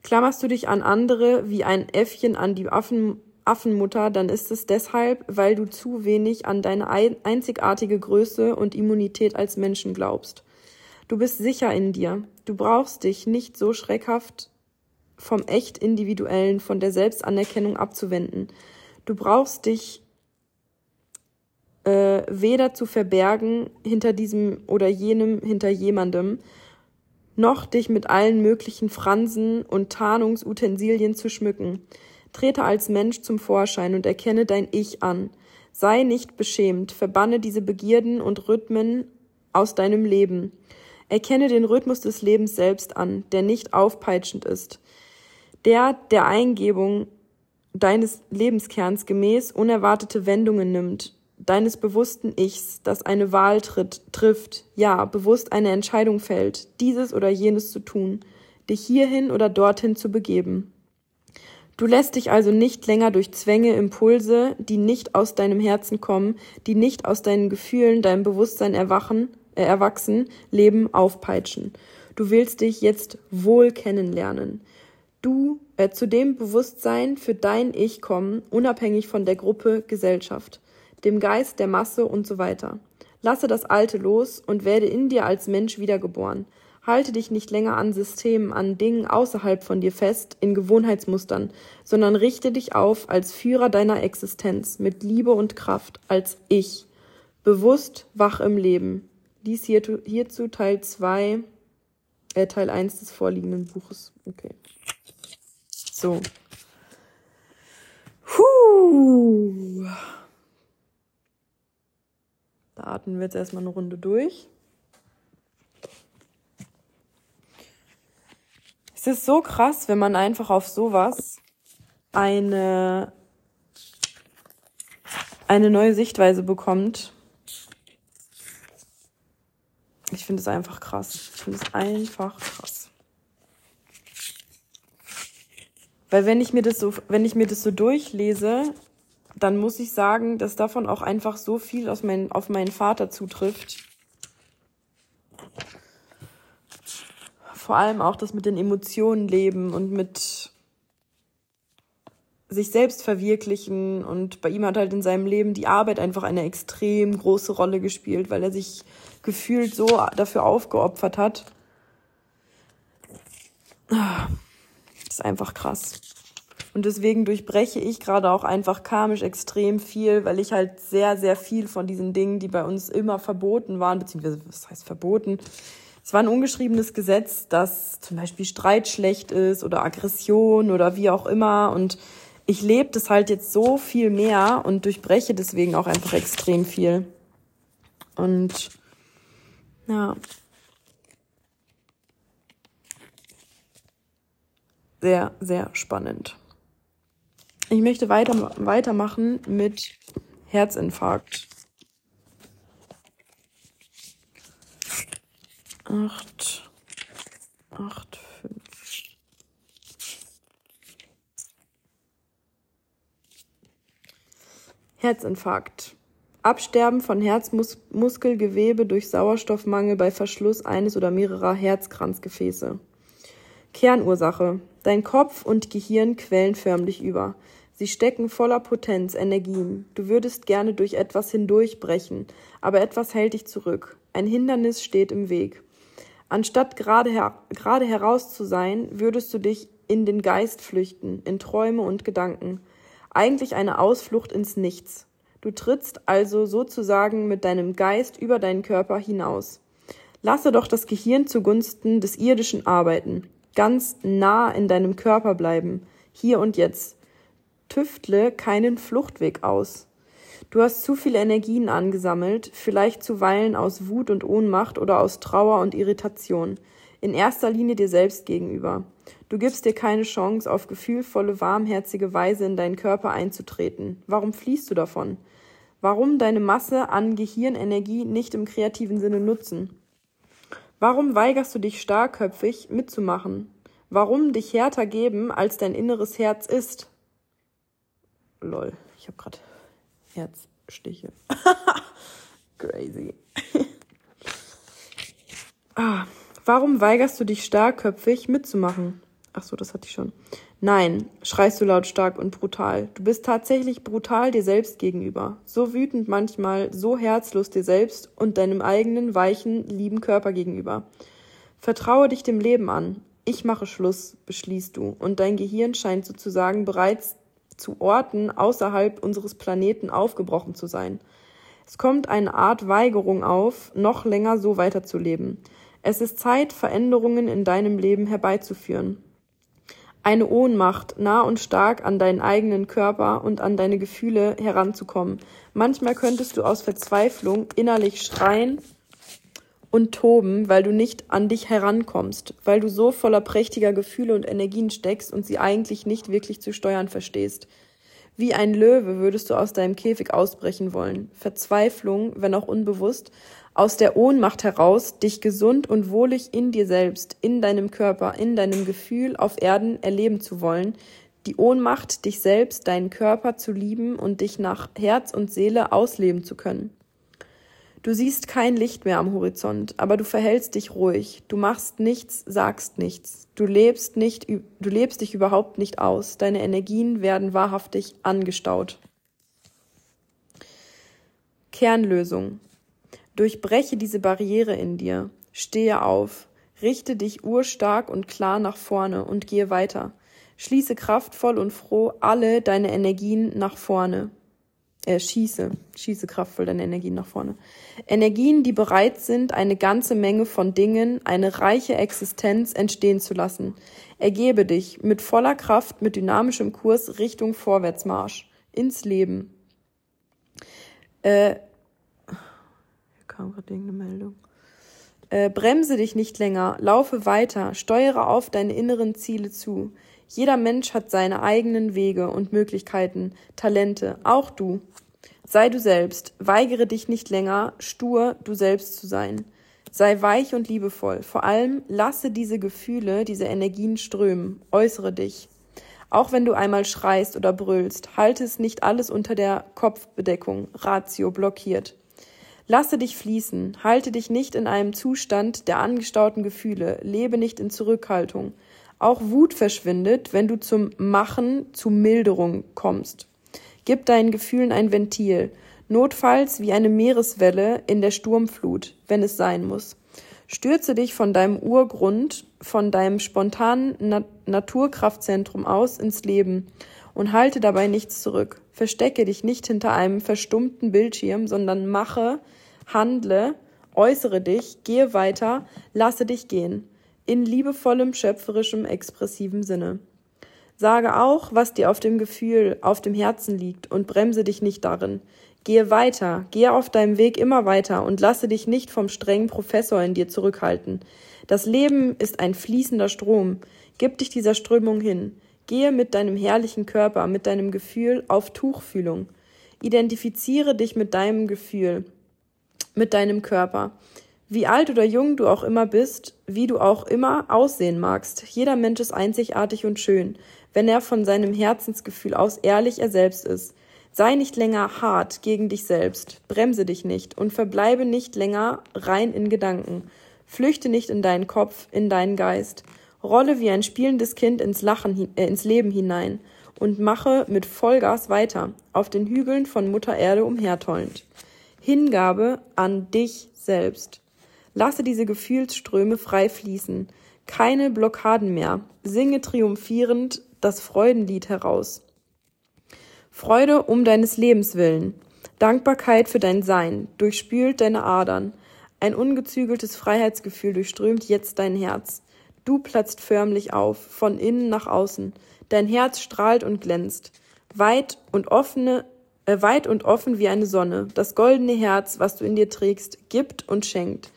Klammerst du dich an andere wie ein Äffchen an die Affen, Affenmutter, dann ist es deshalb, weil du zu wenig an deine einzigartige Größe und Immunität als Menschen glaubst. Du bist sicher in dir. Du brauchst dich nicht so schreckhaft vom echt Individuellen, von der Selbstanerkennung abzuwenden. Du brauchst dich äh, weder zu verbergen hinter diesem oder jenem, hinter jemandem, noch dich mit allen möglichen Fransen und Tarnungsutensilien zu schmücken. Trete als Mensch zum Vorschein und erkenne dein Ich an. Sei nicht beschämt, verbanne diese Begierden und Rhythmen aus deinem Leben. Erkenne den Rhythmus des Lebens selbst an, der nicht aufpeitschend ist. Der der Eingebung deines Lebenskerns gemäß unerwartete Wendungen nimmt, deines bewussten Ichs, das eine Wahl tritt, trifft, ja, bewusst eine Entscheidung fällt, dieses oder jenes zu tun, dich hierhin oder dorthin zu begeben. Du lässt dich also nicht länger durch Zwänge, Impulse, die nicht aus deinem Herzen kommen, die nicht aus deinen Gefühlen, deinem Bewusstsein erwachen, äh, erwachsen, leben, aufpeitschen. Du willst dich jetzt wohl kennenlernen. Du äh, zu dem Bewusstsein für dein Ich kommen, unabhängig von der Gruppe, Gesellschaft, dem Geist, der Masse und so weiter. Lasse das Alte los und werde in dir als Mensch wiedergeboren. Halte dich nicht länger an Systemen, an Dingen außerhalb von dir fest, in Gewohnheitsmustern, sondern richte dich auf als Führer deiner Existenz, mit Liebe und Kraft, als Ich, bewusst wach im Leben. Dies hierzu, hierzu Teil 2, äh, Teil 1 des vorliegenden Buches. Okay. So. Puh. Da atmen wir jetzt erstmal eine Runde durch. Es ist so krass, wenn man einfach auf sowas eine, eine neue Sichtweise bekommt. Ich finde es einfach krass. Ich finde es einfach krass. Weil wenn ich mir das so, wenn ich mir das so durchlese, dann muss ich sagen, dass davon auch einfach so viel aus mein, auf meinen Vater zutrifft. Vor allem auch das mit den Emotionen leben und mit sich selbst verwirklichen. Und bei ihm hat halt in seinem Leben die Arbeit einfach eine extrem große Rolle gespielt, weil er sich gefühlt so dafür aufgeopfert hat. Das ist einfach krass. Und deswegen durchbreche ich gerade auch einfach karmisch extrem viel, weil ich halt sehr, sehr viel von diesen Dingen, die bei uns immer verboten waren, beziehungsweise was heißt verboten, es war ein ungeschriebenes Gesetz, dass zum Beispiel Streit schlecht ist oder Aggression oder wie auch immer. Und ich lebe das halt jetzt so viel mehr und durchbreche deswegen auch einfach extrem viel. Und ja. Sehr, sehr spannend. Ich möchte weiter, weitermachen mit Herzinfarkt. Acht, acht, fünf. Herzinfarkt. Absterben von Herzmuskelgewebe durch Sauerstoffmangel bei Verschluss eines oder mehrerer Herzkranzgefäße. Kernursache. Dein Kopf und Gehirn quellen förmlich über. Sie stecken voller Potenz, Energien. Du würdest gerne durch etwas hindurchbrechen, aber etwas hält dich zurück. Ein Hindernis steht im Weg. Anstatt gerade, her gerade heraus zu sein, würdest du dich in den Geist flüchten, in Träume und Gedanken. Eigentlich eine Ausflucht ins Nichts. Du trittst also sozusagen mit deinem Geist über deinen Körper hinaus. Lasse doch das Gehirn zugunsten des irdischen arbeiten, ganz nah in deinem Körper bleiben, hier und jetzt. Tüftle keinen Fluchtweg aus. Du hast zu viele Energien angesammelt, vielleicht zuweilen aus Wut und Ohnmacht oder aus Trauer und Irritation, in erster Linie dir selbst gegenüber. Du gibst dir keine Chance, auf gefühlvolle, warmherzige Weise in deinen Körper einzutreten. Warum fliehst du davon? Warum deine Masse an Gehirnenergie nicht im kreativen Sinne nutzen? Warum weigerst du dich starkköpfig mitzumachen? Warum dich härter geben, als dein inneres Herz ist? Lol, ich habe gerade Herzstiche. Crazy. ah, warum weigerst du dich starkköpfig mitzumachen? Ach so, das hatte ich schon. Nein, schreist du lautstark und brutal. Du bist tatsächlich brutal dir selbst gegenüber. So wütend manchmal, so herzlos dir selbst und deinem eigenen, weichen, lieben Körper gegenüber. Vertraue dich dem Leben an. Ich mache Schluss, beschließt du, und dein Gehirn scheint sozusagen bereits zu Orten außerhalb unseres Planeten aufgebrochen zu sein. Es kommt eine Art Weigerung auf, noch länger so weiterzuleben. Es ist Zeit, Veränderungen in deinem Leben herbeizuführen. Eine Ohnmacht, nah und stark an deinen eigenen Körper und an deine Gefühle heranzukommen. Manchmal könntest du aus Verzweiflung innerlich schreien und toben, weil du nicht an dich herankommst, weil du so voller prächtiger Gefühle und Energien steckst und sie eigentlich nicht wirklich zu steuern verstehst. Wie ein Löwe würdest du aus deinem Käfig ausbrechen wollen. Verzweiflung, wenn auch unbewusst, aus der Ohnmacht heraus, dich gesund und wohlig in dir selbst, in deinem Körper, in deinem Gefühl auf Erden erleben zu wollen, die Ohnmacht, dich selbst, deinen Körper zu lieben und dich nach Herz und Seele ausleben zu können. Du siehst kein Licht mehr am Horizont, aber du verhältst dich ruhig. Du machst nichts, sagst nichts. Du lebst nicht, du lebst dich überhaupt nicht aus. Deine Energien werden wahrhaftig angestaut. Kernlösung. Durchbreche diese Barriere in dir. Stehe auf. Richte dich urstark und klar nach vorne und gehe weiter. Schließe kraftvoll und froh alle deine Energien nach vorne äh, schieße, schieße kraftvoll deine Energien nach vorne. Energien, die bereit sind, eine ganze Menge von Dingen, eine reiche Existenz entstehen zu lassen. Ergebe dich mit voller Kraft, mit dynamischem Kurs Richtung Vorwärtsmarsch, ins Leben. Äh, hier kam gerade irgendeine Meldung. Äh, bremse dich nicht länger, laufe weiter, steuere auf deine inneren Ziele zu. Jeder Mensch hat seine eigenen Wege und Möglichkeiten, Talente, auch du. Sei du selbst, weigere dich nicht länger, stur du selbst zu sein. Sei weich und liebevoll. Vor allem lasse diese Gefühle, diese Energien strömen. Äußere dich. Auch wenn du einmal schreist oder brüllst, halte es nicht alles unter der Kopfbedeckung, Ratio blockiert. Lasse dich fließen, halte dich nicht in einem Zustand der angestauten Gefühle, lebe nicht in Zurückhaltung. Auch Wut verschwindet, wenn du zum Machen, zu Milderung kommst. Gib deinen Gefühlen ein Ventil, notfalls wie eine Meereswelle in der Sturmflut, wenn es sein muss. Stürze dich von deinem Urgrund, von deinem spontanen Na Naturkraftzentrum aus ins Leben und halte dabei nichts zurück. Verstecke dich nicht hinter einem verstummten Bildschirm, sondern mache, handle, äußere dich, gehe weiter, lasse dich gehen in liebevollem, schöpferischem, expressivem Sinne. Sage auch, was dir auf dem Gefühl, auf dem Herzen liegt und bremse dich nicht darin. Gehe weiter, gehe auf deinem Weg immer weiter und lasse dich nicht vom strengen Professor in dir zurückhalten. Das Leben ist ein fließender Strom. Gib dich dieser Strömung hin. Gehe mit deinem herrlichen Körper, mit deinem Gefühl auf Tuchfühlung. Identifiziere dich mit deinem Gefühl, mit deinem Körper. Wie alt oder jung du auch immer bist, wie du auch immer aussehen magst, jeder Mensch ist einzigartig und schön, wenn er von seinem Herzensgefühl aus ehrlich er selbst ist. Sei nicht länger hart gegen dich selbst, bremse dich nicht und verbleibe nicht länger rein in Gedanken. Flüchte nicht in deinen Kopf, in deinen Geist. Rolle wie ein spielendes Kind ins Lachen, äh, ins Leben hinein und mache mit Vollgas weiter, auf den Hügeln von Mutter Erde umhertollend. Hingabe an dich selbst. Lasse diese Gefühlsströme frei fließen. Keine Blockaden mehr. Singe triumphierend das Freudenlied heraus. Freude um deines Lebens willen. Dankbarkeit für dein Sein durchspült deine Adern. Ein ungezügeltes Freiheitsgefühl durchströmt jetzt dein Herz. Du platzt förmlich auf, von innen nach außen. Dein Herz strahlt und glänzt. Weit und offene, äh, weit und offen wie eine Sonne. Das goldene Herz, was du in dir trägst, gibt und schenkt.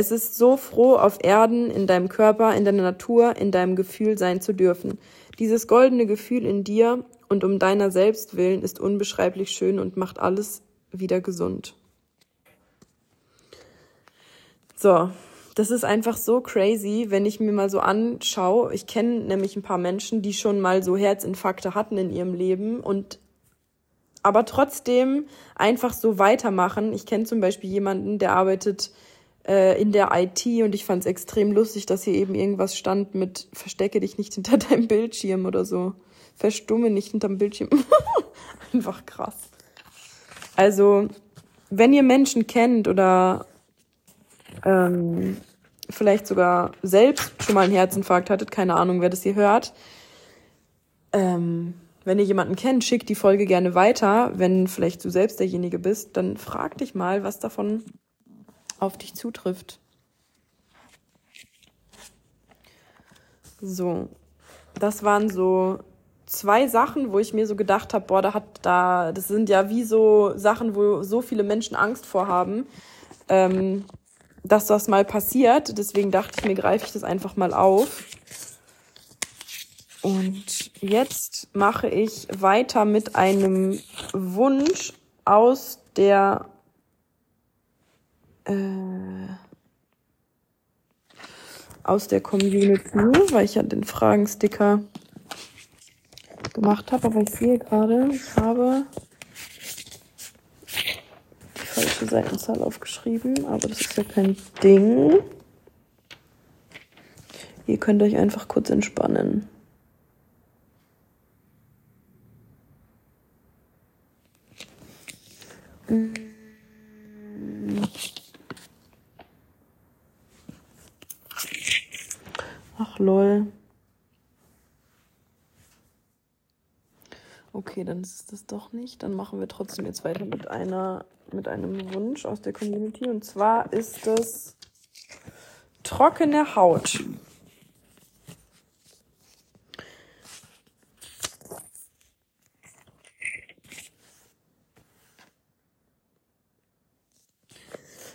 Es ist so froh, auf Erden, in deinem Körper, in deiner Natur, in deinem Gefühl sein zu dürfen. Dieses goldene Gefühl in dir und um deiner selbst willen ist unbeschreiblich schön und macht alles wieder gesund. So, das ist einfach so crazy, wenn ich mir mal so anschaue. Ich kenne nämlich ein paar Menschen, die schon mal so Herzinfarkte hatten in ihrem Leben und aber trotzdem einfach so weitermachen. Ich kenne zum Beispiel jemanden, der arbeitet äh, in der IT und ich fand es extrem lustig, dass hier eben irgendwas stand mit verstecke dich nicht hinter deinem Bildschirm oder so. Verstumme nicht hinterm Bildschirm. Einfach krass. Also, wenn ihr Menschen kennt oder ähm, vielleicht sogar selbst schon mal einen Herzinfarkt hattet, keine Ahnung, wer das hier hört, ähm, wenn ihr jemanden kennt, schickt die Folge gerne weiter. Wenn vielleicht du selbst derjenige bist, dann frag dich mal, was davon auf dich zutrifft. So, das waren so zwei Sachen, wo ich mir so gedacht habe, boah, da hat da, das sind ja wie so Sachen, wo so viele Menschen Angst vor haben, ähm, dass das mal passiert. Deswegen dachte ich mir, greife ich das einfach mal auf. Und jetzt mache ich weiter mit einem Wunsch aus der äh, aus der Community, weil ich ja den Fragensticker gemacht habe, aber ich sehe gerade, ich habe die falsche Seitenzahl aufgeschrieben, aber das ist ja kein Ding. Ihr könnt euch einfach kurz entspannen. Ach lol. Okay, dann ist es das doch nicht. Dann machen wir trotzdem jetzt weiter mit einer, mit einem Wunsch aus der Community. Und zwar ist es trockene Haut.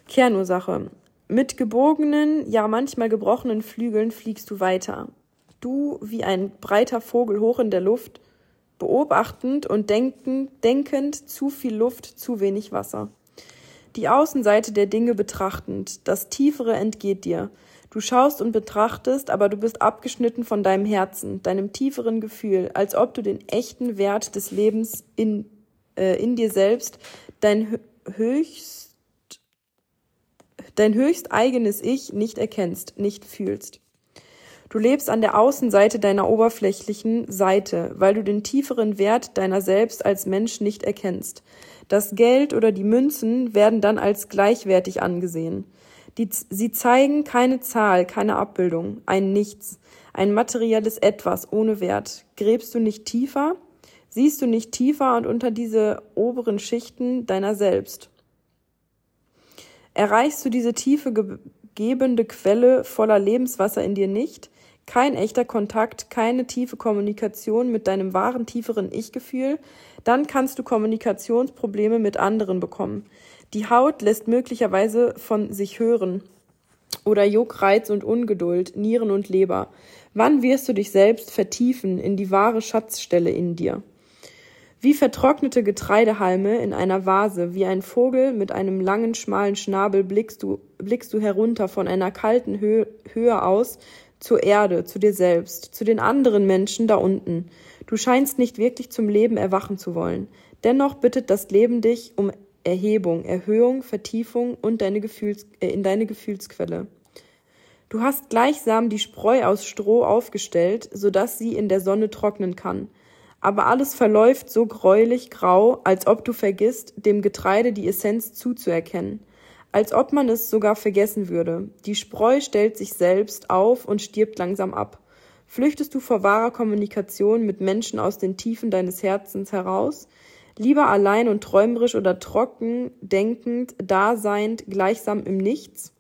Kernursache. Mit gebogenen, ja manchmal gebrochenen Flügeln fliegst du weiter. Du wie ein breiter Vogel hoch in der Luft, beobachtend und denkend, denkend zu viel Luft, zu wenig Wasser. Die Außenseite der Dinge betrachtend, das Tiefere entgeht dir. Du schaust und betrachtest, aber du bist abgeschnitten von deinem Herzen, deinem tieferen Gefühl, als ob du den echten Wert des Lebens in, äh, in dir selbst, dein höchst dein höchst eigenes Ich nicht erkennst, nicht fühlst. Du lebst an der Außenseite deiner oberflächlichen Seite, weil du den tieferen Wert deiner selbst als Mensch nicht erkennst. Das Geld oder die Münzen werden dann als gleichwertig angesehen. Die, sie zeigen keine Zahl, keine Abbildung, ein Nichts, ein materielles Etwas ohne Wert. Gräbst du nicht tiefer? Siehst du nicht tiefer und unter diese oberen Schichten deiner selbst? Erreichst du diese tiefe gebende Quelle voller Lebenswasser in dir nicht, kein echter Kontakt, keine tiefe Kommunikation mit deinem wahren tieferen Ich-Gefühl, dann kannst du Kommunikationsprobleme mit anderen bekommen. Die Haut lässt möglicherweise von sich hören. Oder Juckreiz und Ungeduld, Nieren und Leber. Wann wirst du dich selbst vertiefen in die wahre Schatzstelle in dir? Wie vertrocknete Getreidehalme in einer Vase, wie ein Vogel mit einem langen, schmalen Schnabel blickst du, blickst du herunter von einer kalten Höhe, Höhe aus zur Erde, zu dir selbst, zu den anderen Menschen da unten. Du scheinst nicht wirklich zum Leben erwachen zu wollen. Dennoch bittet das Leben dich um Erhebung, Erhöhung, Vertiefung und deine Gefühls, äh, in deine Gefühlsquelle. Du hast gleichsam die Spreu aus Stroh aufgestellt, so dass sie in der Sonne trocknen kann aber alles verläuft so gräulich grau, als ob du vergisst, dem Getreide die Essenz zuzuerkennen, als ob man es sogar vergessen würde. Die Spreu stellt sich selbst auf und stirbt langsam ab. Flüchtest du vor wahrer Kommunikation mit Menschen aus den Tiefen deines Herzens heraus? Lieber allein und träumerisch oder trocken, denkend, daseind, gleichsam im Nichts?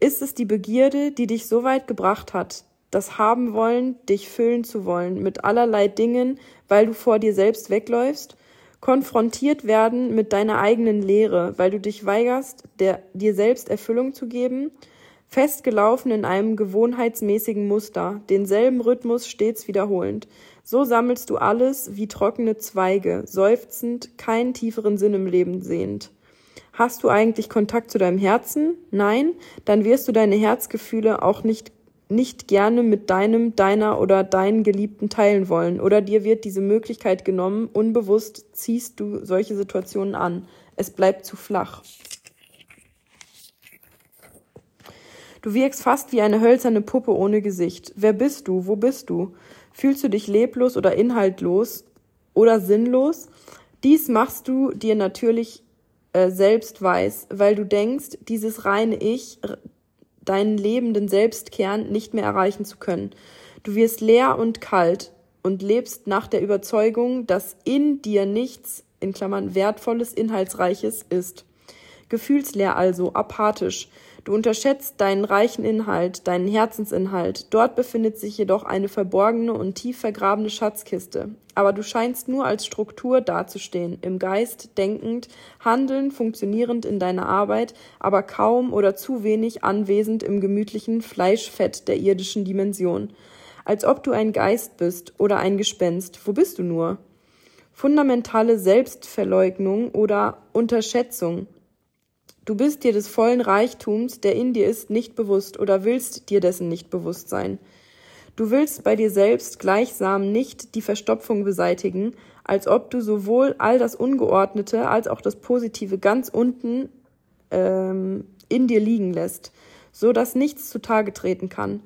Ist es die Begierde, die dich so weit gebracht hat, das haben wollen, dich füllen zu wollen mit allerlei Dingen, weil du vor dir selbst wegläufst, konfrontiert werden mit deiner eigenen Lehre, weil du dich weigerst, der, dir selbst Erfüllung zu geben, festgelaufen in einem gewohnheitsmäßigen Muster, denselben Rhythmus stets wiederholend. So sammelst du alles wie trockene Zweige, seufzend, keinen tieferen Sinn im Leben sehend. Hast du eigentlich Kontakt zu deinem Herzen? Nein? Dann wirst du deine Herzgefühle auch nicht nicht gerne mit deinem, deiner oder deinen Geliebten teilen wollen oder dir wird diese Möglichkeit genommen, unbewusst ziehst du solche Situationen an. Es bleibt zu flach. Du wirkst fast wie eine hölzerne Puppe ohne Gesicht. Wer bist du? Wo bist du? Fühlst du dich leblos oder inhaltlos oder sinnlos? Dies machst du dir natürlich äh, selbst weiß, weil du denkst, dieses reine Ich, deinen lebenden Selbstkern nicht mehr erreichen zu können. Du wirst leer und kalt und lebst nach der Überzeugung, dass in dir nichts, in Klammern wertvolles, inhaltsreiches ist. Gefühlsleer also, apathisch, Du unterschätzt deinen reichen Inhalt, deinen Herzensinhalt. Dort befindet sich jedoch eine verborgene und tief vergrabene Schatzkiste. Aber du scheinst nur als Struktur dazustehen, im Geist denkend, handelnd, funktionierend in deiner Arbeit, aber kaum oder zu wenig anwesend im gemütlichen Fleischfett der irdischen Dimension. Als ob du ein Geist bist oder ein Gespenst. Wo bist du nur? Fundamentale Selbstverleugnung oder Unterschätzung Du bist dir des vollen Reichtums, der in dir ist, nicht bewusst oder willst dir dessen nicht bewusst sein. Du willst bei dir selbst gleichsam nicht die Verstopfung beseitigen, als ob du sowohl all das Ungeordnete als auch das Positive ganz unten ähm, in dir liegen lässt, so dass nichts zutage treten kann,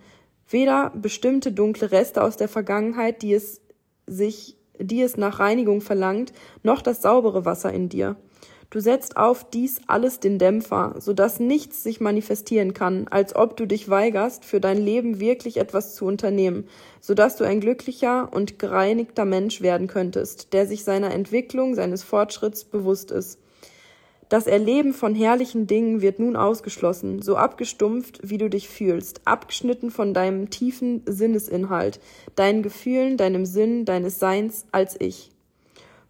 weder bestimmte dunkle Reste aus der Vergangenheit, die es sich, die es nach Reinigung verlangt, noch das saubere Wasser in dir. Du setzt auf dies alles den Dämpfer, so dass nichts sich manifestieren kann, als ob du dich weigerst, für dein Leben wirklich etwas zu unternehmen, so dass du ein glücklicher und gereinigter Mensch werden könntest, der sich seiner Entwicklung, seines Fortschritts bewusst ist. Das Erleben von herrlichen Dingen wird nun ausgeschlossen, so abgestumpft, wie du dich fühlst, abgeschnitten von deinem tiefen Sinnesinhalt, deinen Gefühlen, deinem Sinn, deines Seins als ich.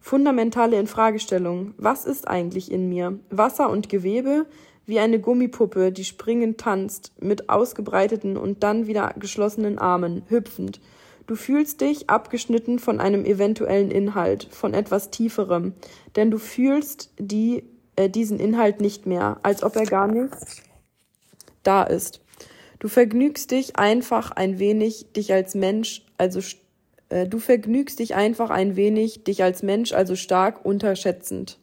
Fundamentale Infragestellung. Was ist eigentlich in mir? Wasser und Gewebe, wie eine Gummipuppe, die springend tanzt, mit ausgebreiteten und dann wieder geschlossenen Armen, hüpfend. Du fühlst dich abgeschnitten von einem eventuellen Inhalt, von etwas Tieferem, denn du fühlst die, äh, diesen Inhalt nicht mehr, als ob er gar nicht da ist. Du vergnügst dich einfach ein wenig, dich als Mensch, also du vergnügst dich einfach ein wenig, dich als Mensch also stark unterschätzend.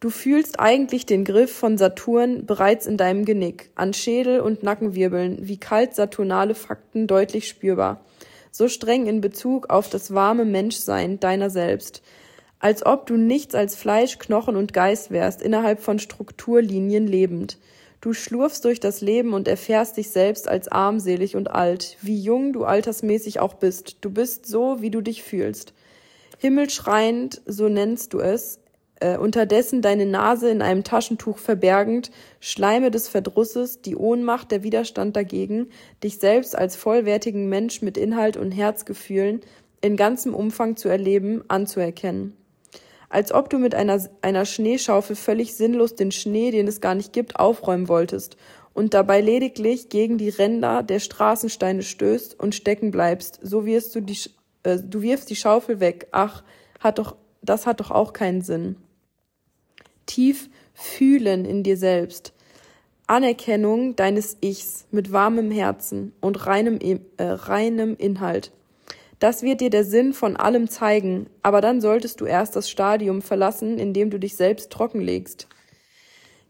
Du fühlst eigentlich den Griff von Saturn bereits in deinem Genick, an Schädel und Nackenwirbeln, wie kalt saturnale Fakten deutlich spürbar, so streng in Bezug auf das warme Menschsein deiner selbst, als ob du nichts als Fleisch, Knochen und Geist wärst, innerhalb von Strukturlinien lebend. Du schlurfst durch das Leben und erfährst dich selbst als armselig und alt, wie jung du altersmäßig auch bist. Du bist so, wie du dich fühlst. Himmelschreiend, so nennst du es, äh, unterdessen deine Nase in einem Taschentuch verbergend, Schleime des Verdrusses, die Ohnmacht, der Widerstand dagegen, dich selbst als vollwertigen Mensch mit Inhalt und Herzgefühlen in ganzem Umfang zu erleben, anzuerkennen als ob du mit einer, einer Schneeschaufel völlig sinnlos den Schnee, den es gar nicht gibt, aufräumen wolltest und dabei lediglich gegen die Ränder der Straßensteine stößt und stecken bleibst, so wirst du die, äh, du wirfst die Schaufel weg. Ach, hat doch, das hat doch auch keinen Sinn. Tief fühlen in dir selbst. Anerkennung deines Ichs mit warmem Herzen und reinem, äh, reinem Inhalt. Das wird dir der Sinn von allem zeigen, aber dann solltest du erst das Stadium verlassen, in dem du dich selbst trockenlegst.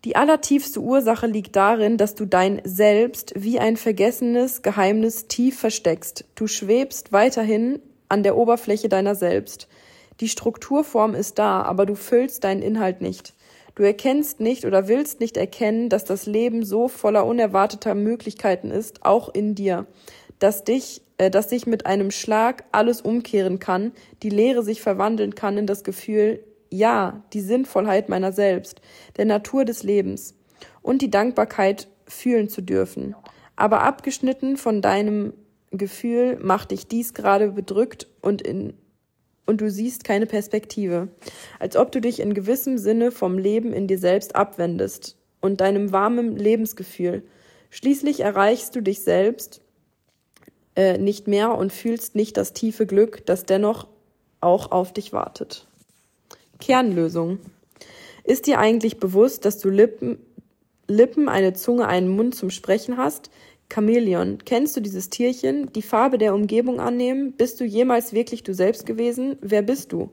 Die allertiefste Ursache liegt darin, dass du dein Selbst wie ein vergessenes Geheimnis tief versteckst. Du schwebst weiterhin an der Oberfläche deiner selbst. Die Strukturform ist da, aber du füllst deinen Inhalt nicht. Du erkennst nicht oder willst nicht erkennen, dass das Leben so voller unerwarteter Möglichkeiten ist, auch in dir, dass dich dass sich mit einem Schlag alles umkehren kann, die Leere sich verwandeln kann in das Gefühl, ja, die Sinnvollheit meiner selbst, der Natur des Lebens und die Dankbarkeit fühlen zu dürfen. Aber abgeschnitten von deinem Gefühl macht dich dies gerade bedrückt und in und du siehst keine Perspektive, als ob du dich in gewissem Sinne vom Leben in dir selbst abwendest und deinem warmen Lebensgefühl. Schließlich erreichst du dich selbst äh, nicht mehr und fühlst nicht das tiefe Glück, das dennoch auch auf dich wartet. Kernlösung. Ist dir eigentlich bewusst, dass du Lippen, Lippen, eine Zunge, einen Mund zum Sprechen hast? Chamäleon. Kennst du dieses Tierchen? Die Farbe der Umgebung annehmen? Bist du jemals wirklich du selbst gewesen? Wer bist du?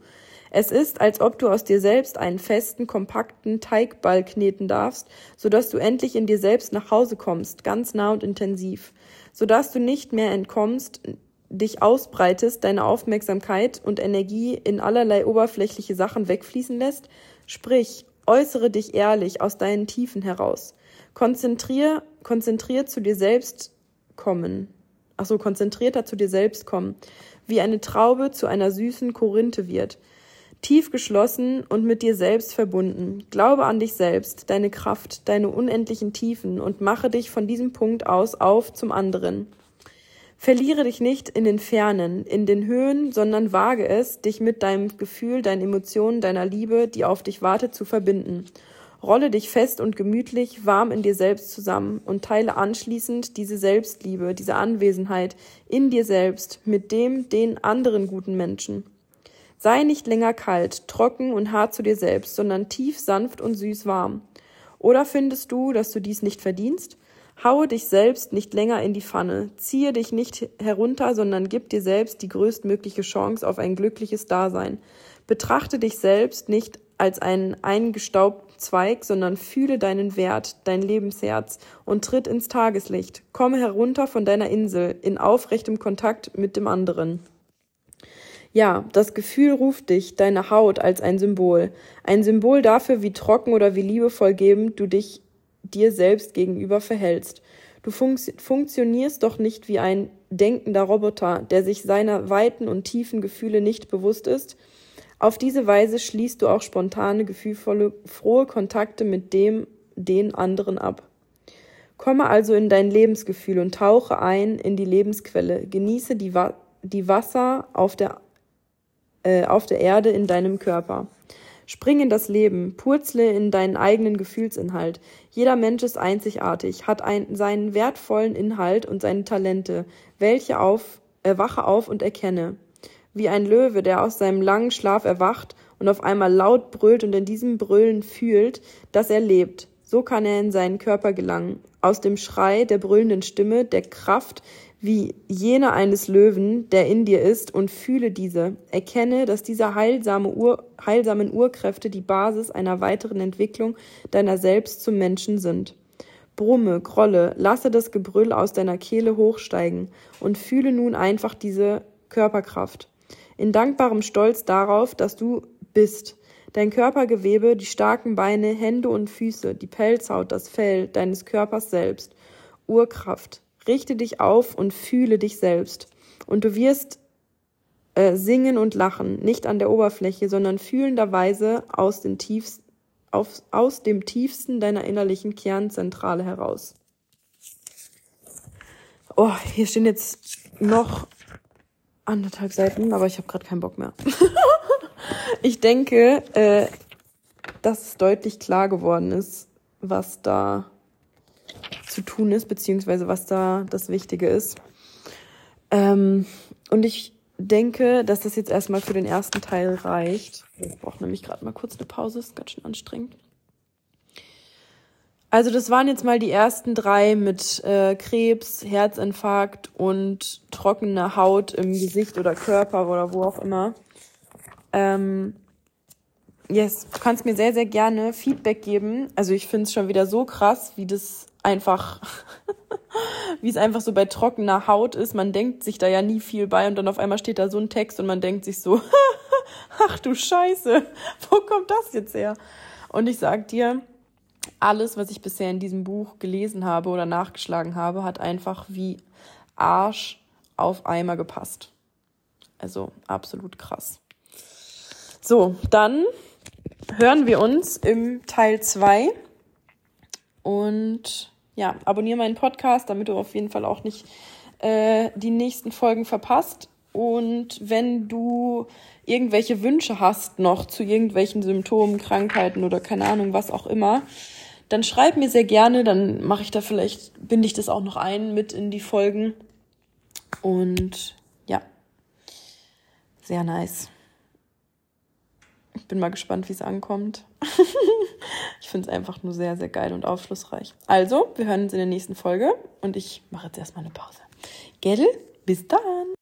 Es ist, als ob du aus dir selbst einen festen, kompakten Teigball kneten darfst, so dass du endlich in dir selbst nach Hause kommst, ganz nah und intensiv sodass du nicht mehr entkommst, dich ausbreitest, deine Aufmerksamkeit und Energie in allerlei oberflächliche Sachen wegfließen lässt? Sprich, äußere dich ehrlich aus deinen Tiefen heraus. Konzentrier, konzentriert zu dir selbst kommen. Ach so, konzentrierter zu dir selbst kommen. Wie eine Traube zu einer süßen Korinthe wird tief geschlossen und mit dir selbst verbunden. Glaube an dich selbst, deine Kraft, deine unendlichen Tiefen und mache dich von diesem Punkt aus auf zum anderen. Verliere dich nicht in den Fernen, in den Höhen, sondern wage es, dich mit deinem Gefühl, deinen Emotionen, deiner Liebe, die auf dich wartet, zu verbinden. Rolle dich fest und gemütlich, warm in dir selbst zusammen und teile anschließend diese Selbstliebe, diese Anwesenheit in dir selbst mit dem, den anderen guten Menschen. Sei nicht länger kalt, trocken und hart zu dir selbst, sondern tief sanft und süß warm. Oder findest du, dass du dies nicht verdienst? Haue dich selbst nicht länger in die Pfanne. Ziehe dich nicht herunter, sondern gib dir selbst die größtmögliche Chance auf ein glückliches Dasein. Betrachte dich selbst nicht als einen eingestaubten Zweig, sondern fühle deinen Wert, dein Lebensherz und tritt ins Tageslicht. Komme herunter von deiner Insel in aufrechtem Kontakt mit dem anderen. Ja, das Gefühl ruft dich, deine Haut als ein Symbol. Ein Symbol dafür, wie trocken oder wie liebevoll gebend du dich dir selbst gegenüber verhältst. Du funks funktionierst doch nicht wie ein denkender Roboter, der sich seiner weiten und tiefen Gefühle nicht bewusst ist. Auf diese Weise schließt du auch spontane, gefühlvolle, frohe Kontakte mit dem, den anderen ab. Komme also in dein Lebensgefühl und tauche ein in die Lebensquelle. Genieße die, Wa die Wasser auf der, äh, auf der Erde in deinem Körper. Spring in das Leben, purzle in deinen eigenen Gefühlsinhalt. Jeder Mensch ist einzigartig, hat ein, seinen wertvollen Inhalt und seine Talente, welche auf, erwache auf und erkenne. Wie ein Löwe, der aus seinem langen Schlaf erwacht und auf einmal laut brüllt und in diesem Brüllen fühlt, dass er lebt. So kann er in seinen Körper gelangen. Aus dem Schrei der brüllenden Stimme, der Kraft, wie jene eines Löwen, der in dir ist, und fühle diese. Erkenne, dass diese heilsame Ur heilsamen Urkräfte die Basis einer weiteren Entwicklung deiner selbst zum Menschen sind. Brumme, grolle, lasse das Gebrüll aus deiner Kehle hochsteigen und fühle nun einfach diese Körperkraft. In dankbarem Stolz darauf, dass du bist. Dein Körpergewebe, die starken Beine, Hände und Füße, die Pelzhaut, das Fell deines Körpers selbst. Urkraft, Richte dich auf und fühle dich selbst. Und du wirst äh, singen und lachen, nicht an der Oberfläche, sondern fühlenderweise aus, den tiefsten, auf, aus dem tiefsten deiner innerlichen Kernzentrale heraus. Oh, hier stehen jetzt noch anderthalb Seiten, aber ich habe gerade keinen Bock mehr. ich denke, äh, dass es deutlich klar geworden ist, was da zu tun ist, beziehungsweise was da das Wichtige ist. Ähm, und ich denke, dass das jetzt erstmal für den ersten Teil reicht. Ich brauche nämlich gerade mal kurz eine Pause, ist ganz schön anstrengend. Also das waren jetzt mal die ersten drei mit äh, Krebs, Herzinfarkt und trockener Haut im Gesicht oder Körper oder wo auch immer. Ähm, yes, du kannst mir sehr, sehr gerne Feedback geben. Also ich finde es schon wieder so krass, wie das einfach, wie es einfach so bei trockener Haut ist. Man denkt sich da ja nie viel bei und dann auf einmal steht da so ein Text und man denkt sich so, ach du Scheiße, wo kommt das jetzt her? Und ich sag dir, alles, was ich bisher in diesem Buch gelesen habe oder nachgeschlagen habe, hat einfach wie Arsch auf Eimer gepasst. Also absolut krass. So, dann hören wir uns im Teil 2 und ja, abonniere meinen Podcast, damit du auf jeden Fall auch nicht äh, die nächsten Folgen verpasst. Und wenn du irgendwelche Wünsche hast noch zu irgendwelchen Symptomen, Krankheiten oder keine Ahnung, was auch immer, dann schreib mir sehr gerne, dann mache ich da vielleicht, binde ich das auch noch ein mit in die Folgen. Und ja, sehr nice. Ich bin mal gespannt, wie es ankommt. ich finde es einfach nur sehr, sehr geil und aufschlussreich. Also, wir hören uns in der nächsten Folge und ich mache jetzt erstmal eine Pause. Gell? Bis dann!